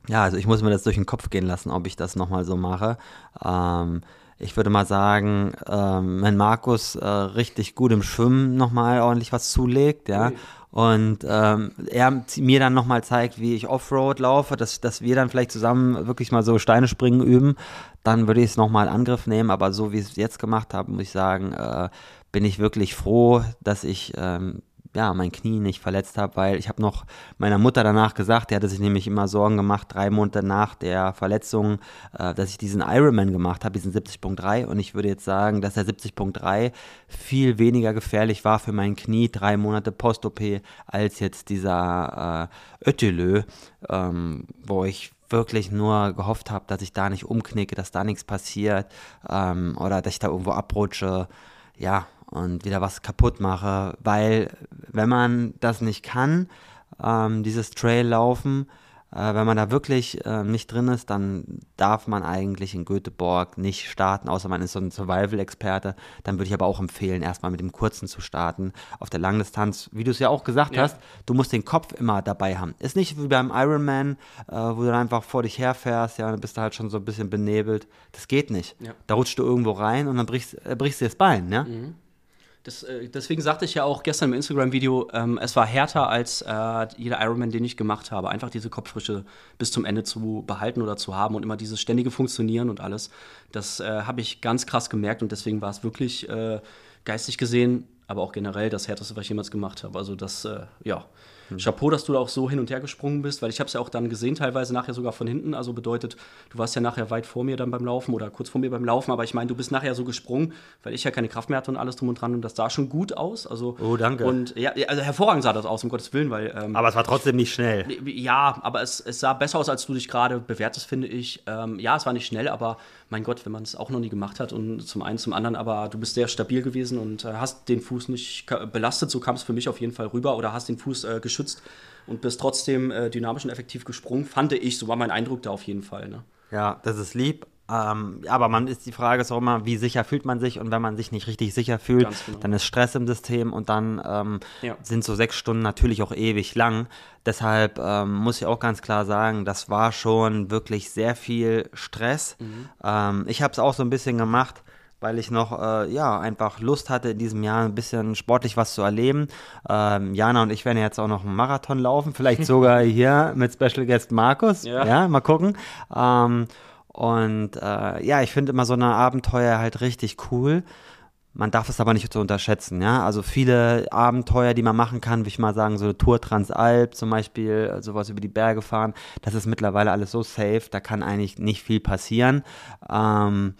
ja, also ich muss mir das durch den Kopf gehen lassen, ob ich das nochmal so mache. Ähm, ich würde mal sagen, ähm, wenn Markus äh, richtig gut im Schwimmen nochmal ordentlich was zulegt, ja, und ähm, er mir dann nochmal zeigt, wie ich Offroad laufe, dass, dass wir dann vielleicht zusammen wirklich mal so Steine springen üben, dann würde ich es nochmal in Angriff nehmen. Aber so wie ich es jetzt gemacht habe, muss ich sagen, äh, bin ich wirklich froh, dass ich ähm, ja, mein Knie nicht verletzt habe, weil ich habe noch meiner Mutter danach gesagt, die hatte sich nämlich immer Sorgen gemacht, drei Monate nach der Verletzung, äh, dass ich diesen Ironman gemacht habe, diesen 70.3 und ich würde jetzt sagen, dass der 70.3 viel weniger gefährlich war für mein Knie, drei Monate Post-OP, als jetzt dieser äh, Ötülö, ähm, wo ich wirklich nur gehofft habe, dass ich da nicht umknicke, dass da nichts passiert ähm, oder dass ich da irgendwo abrutsche. Ja, und wieder was kaputt mache, weil wenn man das nicht kann, ähm, dieses Trail laufen, äh, wenn man da wirklich äh, nicht drin ist, dann darf man eigentlich in Göteborg nicht starten, außer man ist so ein Survival-Experte. Dann würde ich aber auch empfehlen, erstmal mit dem kurzen zu starten. Auf der Langdistanz, wie du es ja auch gesagt ja. hast, du musst den Kopf immer dabei haben. Ist nicht wie beim Ironman, äh, wo du dann einfach vor dich herfährst, ja, dann bist du halt schon so ein bisschen benebelt. Das geht nicht. Ja. Da rutschst du irgendwo rein und dann brichst, äh, brichst du das Bein, ja. Mhm. Das, äh, deswegen sagte ich ja auch gestern im Instagram-Video, ähm, es war härter als äh, jeder Ironman, den ich gemacht habe. Einfach diese Kopffrische bis zum Ende zu behalten oder zu haben und immer dieses ständige Funktionieren und alles. Das äh, habe ich ganz krass gemerkt und deswegen war es wirklich äh, geistig gesehen, aber auch generell das härteste, was ich jemals gemacht habe. Also das, äh, ja, hm. Chapeau, dass du da auch so hin und her gesprungen bist, weil ich habe es ja auch dann gesehen, teilweise nachher sogar von hinten. Also bedeutet, du warst ja nachher weit vor mir dann beim Laufen oder kurz vor mir beim Laufen, aber ich meine, du bist nachher so gesprungen, weil ich ja keine Kraft mehr hatte und alles drum und dran und das sah schon gut aus. Also, oh, danke. Und ja, also hervorragend sah das aus, um Gottes Willen, weil. Ähm, aber es war trotzdem nicht schnell. Ja, aber es, es sah besser aus, als du dich gerade bewertest, finde ich. Ähm, ja, es war nicht schnell, aber mein Gott, wenn man es auch noch nie gemacht hat und zum einen, zum anderen, aber du bist sehr stabil gewesen und äh, hast den Fuß nicht belastet, so kam es für mich auf jeden Fall rüber oder hast den Fuß äh, geschützt und bist trotzdem äh, dynamisch und effektiv gesprungen, fand ich, so war mein Eindruck da auf jeden Fall. Ne? Ja, das ist lieb. Ähm, aber man ist die Frage ist auch immer, wie sicher fühlt man sich und wenn man sich nicht richtig sicher fühlt, genau. dann ist Stress im System und dann ähm, ja. sind so sechs Stunden natürlich auch ewig lang. Deshalb ähm, muss ich auch ganz klar sagen, das war schon wirklich sehr viel Stress. Mhm. Ähm, ich habe es auch so ein bisschen gemacht weil ich noch äh, ja einfach Lust hatte in diesem Jahr ein bisschen sportlich was zu erleben. Ähm, Jana und ich werden jetzt auch noch einen Marathon laufen, vielleicht sogar hier mit Special Guest Markus. Ja, ja mal gucken. Ähm, und äh, ja, ich finde immer so eine Abenteuer halt richtig cool. Man darf es aber nicht zu unterschätzen, ja. Also viele Abenteuer, die man machen kann, würde ich mal sagen, so eine Tour Transalp zum Beispiel, sowas über die Berge fahren, das ist mittlerweile alles so safe, da kann eigentlich nicht viel passieren. Ähm,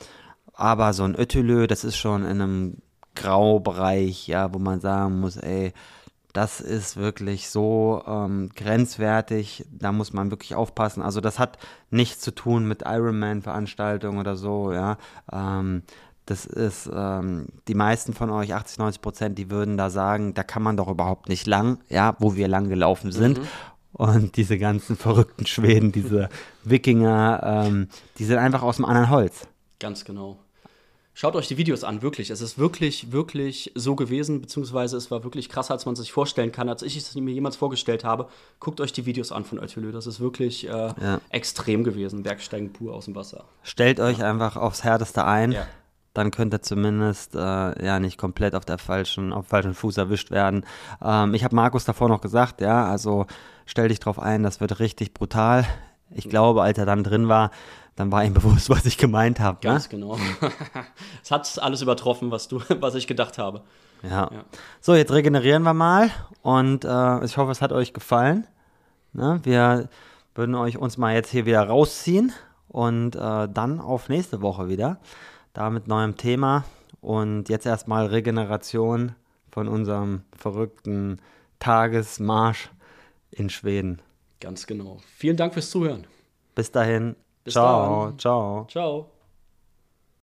aber so ein Ötülö, das ist schon in einem Graubereich, ja, wo man sagen muss, ey, das ist wirklich so ähm, grenzwertig, da muss man wirklich aufpassen. Also das hat nichts zu tun mit Ironman-Veranstaltungen oder so, ja. Ähm, das ist, ähm, die meisten von euch, 80, 90 Prozent, die würden da sagen, da kann man doch überhaupt nicht lang, ja, wo wir lang gelaufen sind. Mhm. Und diese ganzen verrückten Schweden, diese Wikinger, ähm, die sind einfach aus dem anderen Holz. Ganz genau. Schaut euch die Videos an, wirklich. Es ist wirklich, wirklich so gewesen, beziehungsweise es war wirklich krasser, als man sich vorstellen kann, als ich es mir jemals vorgestellt habe. Guckt euch die Videos an von Ötülö. Das ist wirklich äh, ja. extrem gewesen. Bergsteigen pur aus dem Wasser. Stellt euch ja. einfach aufs Härteste ein. Ja. Dann könnt ihr zumindest äh, ja nicht komplett auf der falschen, auf falschen Fuß erwischt werden. Ähm, ich habe Markus davor noch gesagt, ja, also stell dich drauf ein, das wird richtig brutal. Ich glaube, als er dann drin war, dann war ihm bewusst, was ich gemeint habe. Ne? Ganz ne? genau. es hat alles übertroffen, was, du, was ich gedacht habe. Ja. ja. So, jetzt regenerieren wir mal und äh, ich hoffe, es hat euch gefallen. Ne? Wir würden euch uns mal jetzt hier wieder rausziehen und äh, dann auf nächste Woche wieder. Da mit neuem Thema und jetzt erstmal Regeneration von unserem verrückten Tagesmarsch in Schweden. Ganz genau. Vielen Dank fürs Zuhören. Bis dahin. Bis ciao, dann. ciao. Ciao.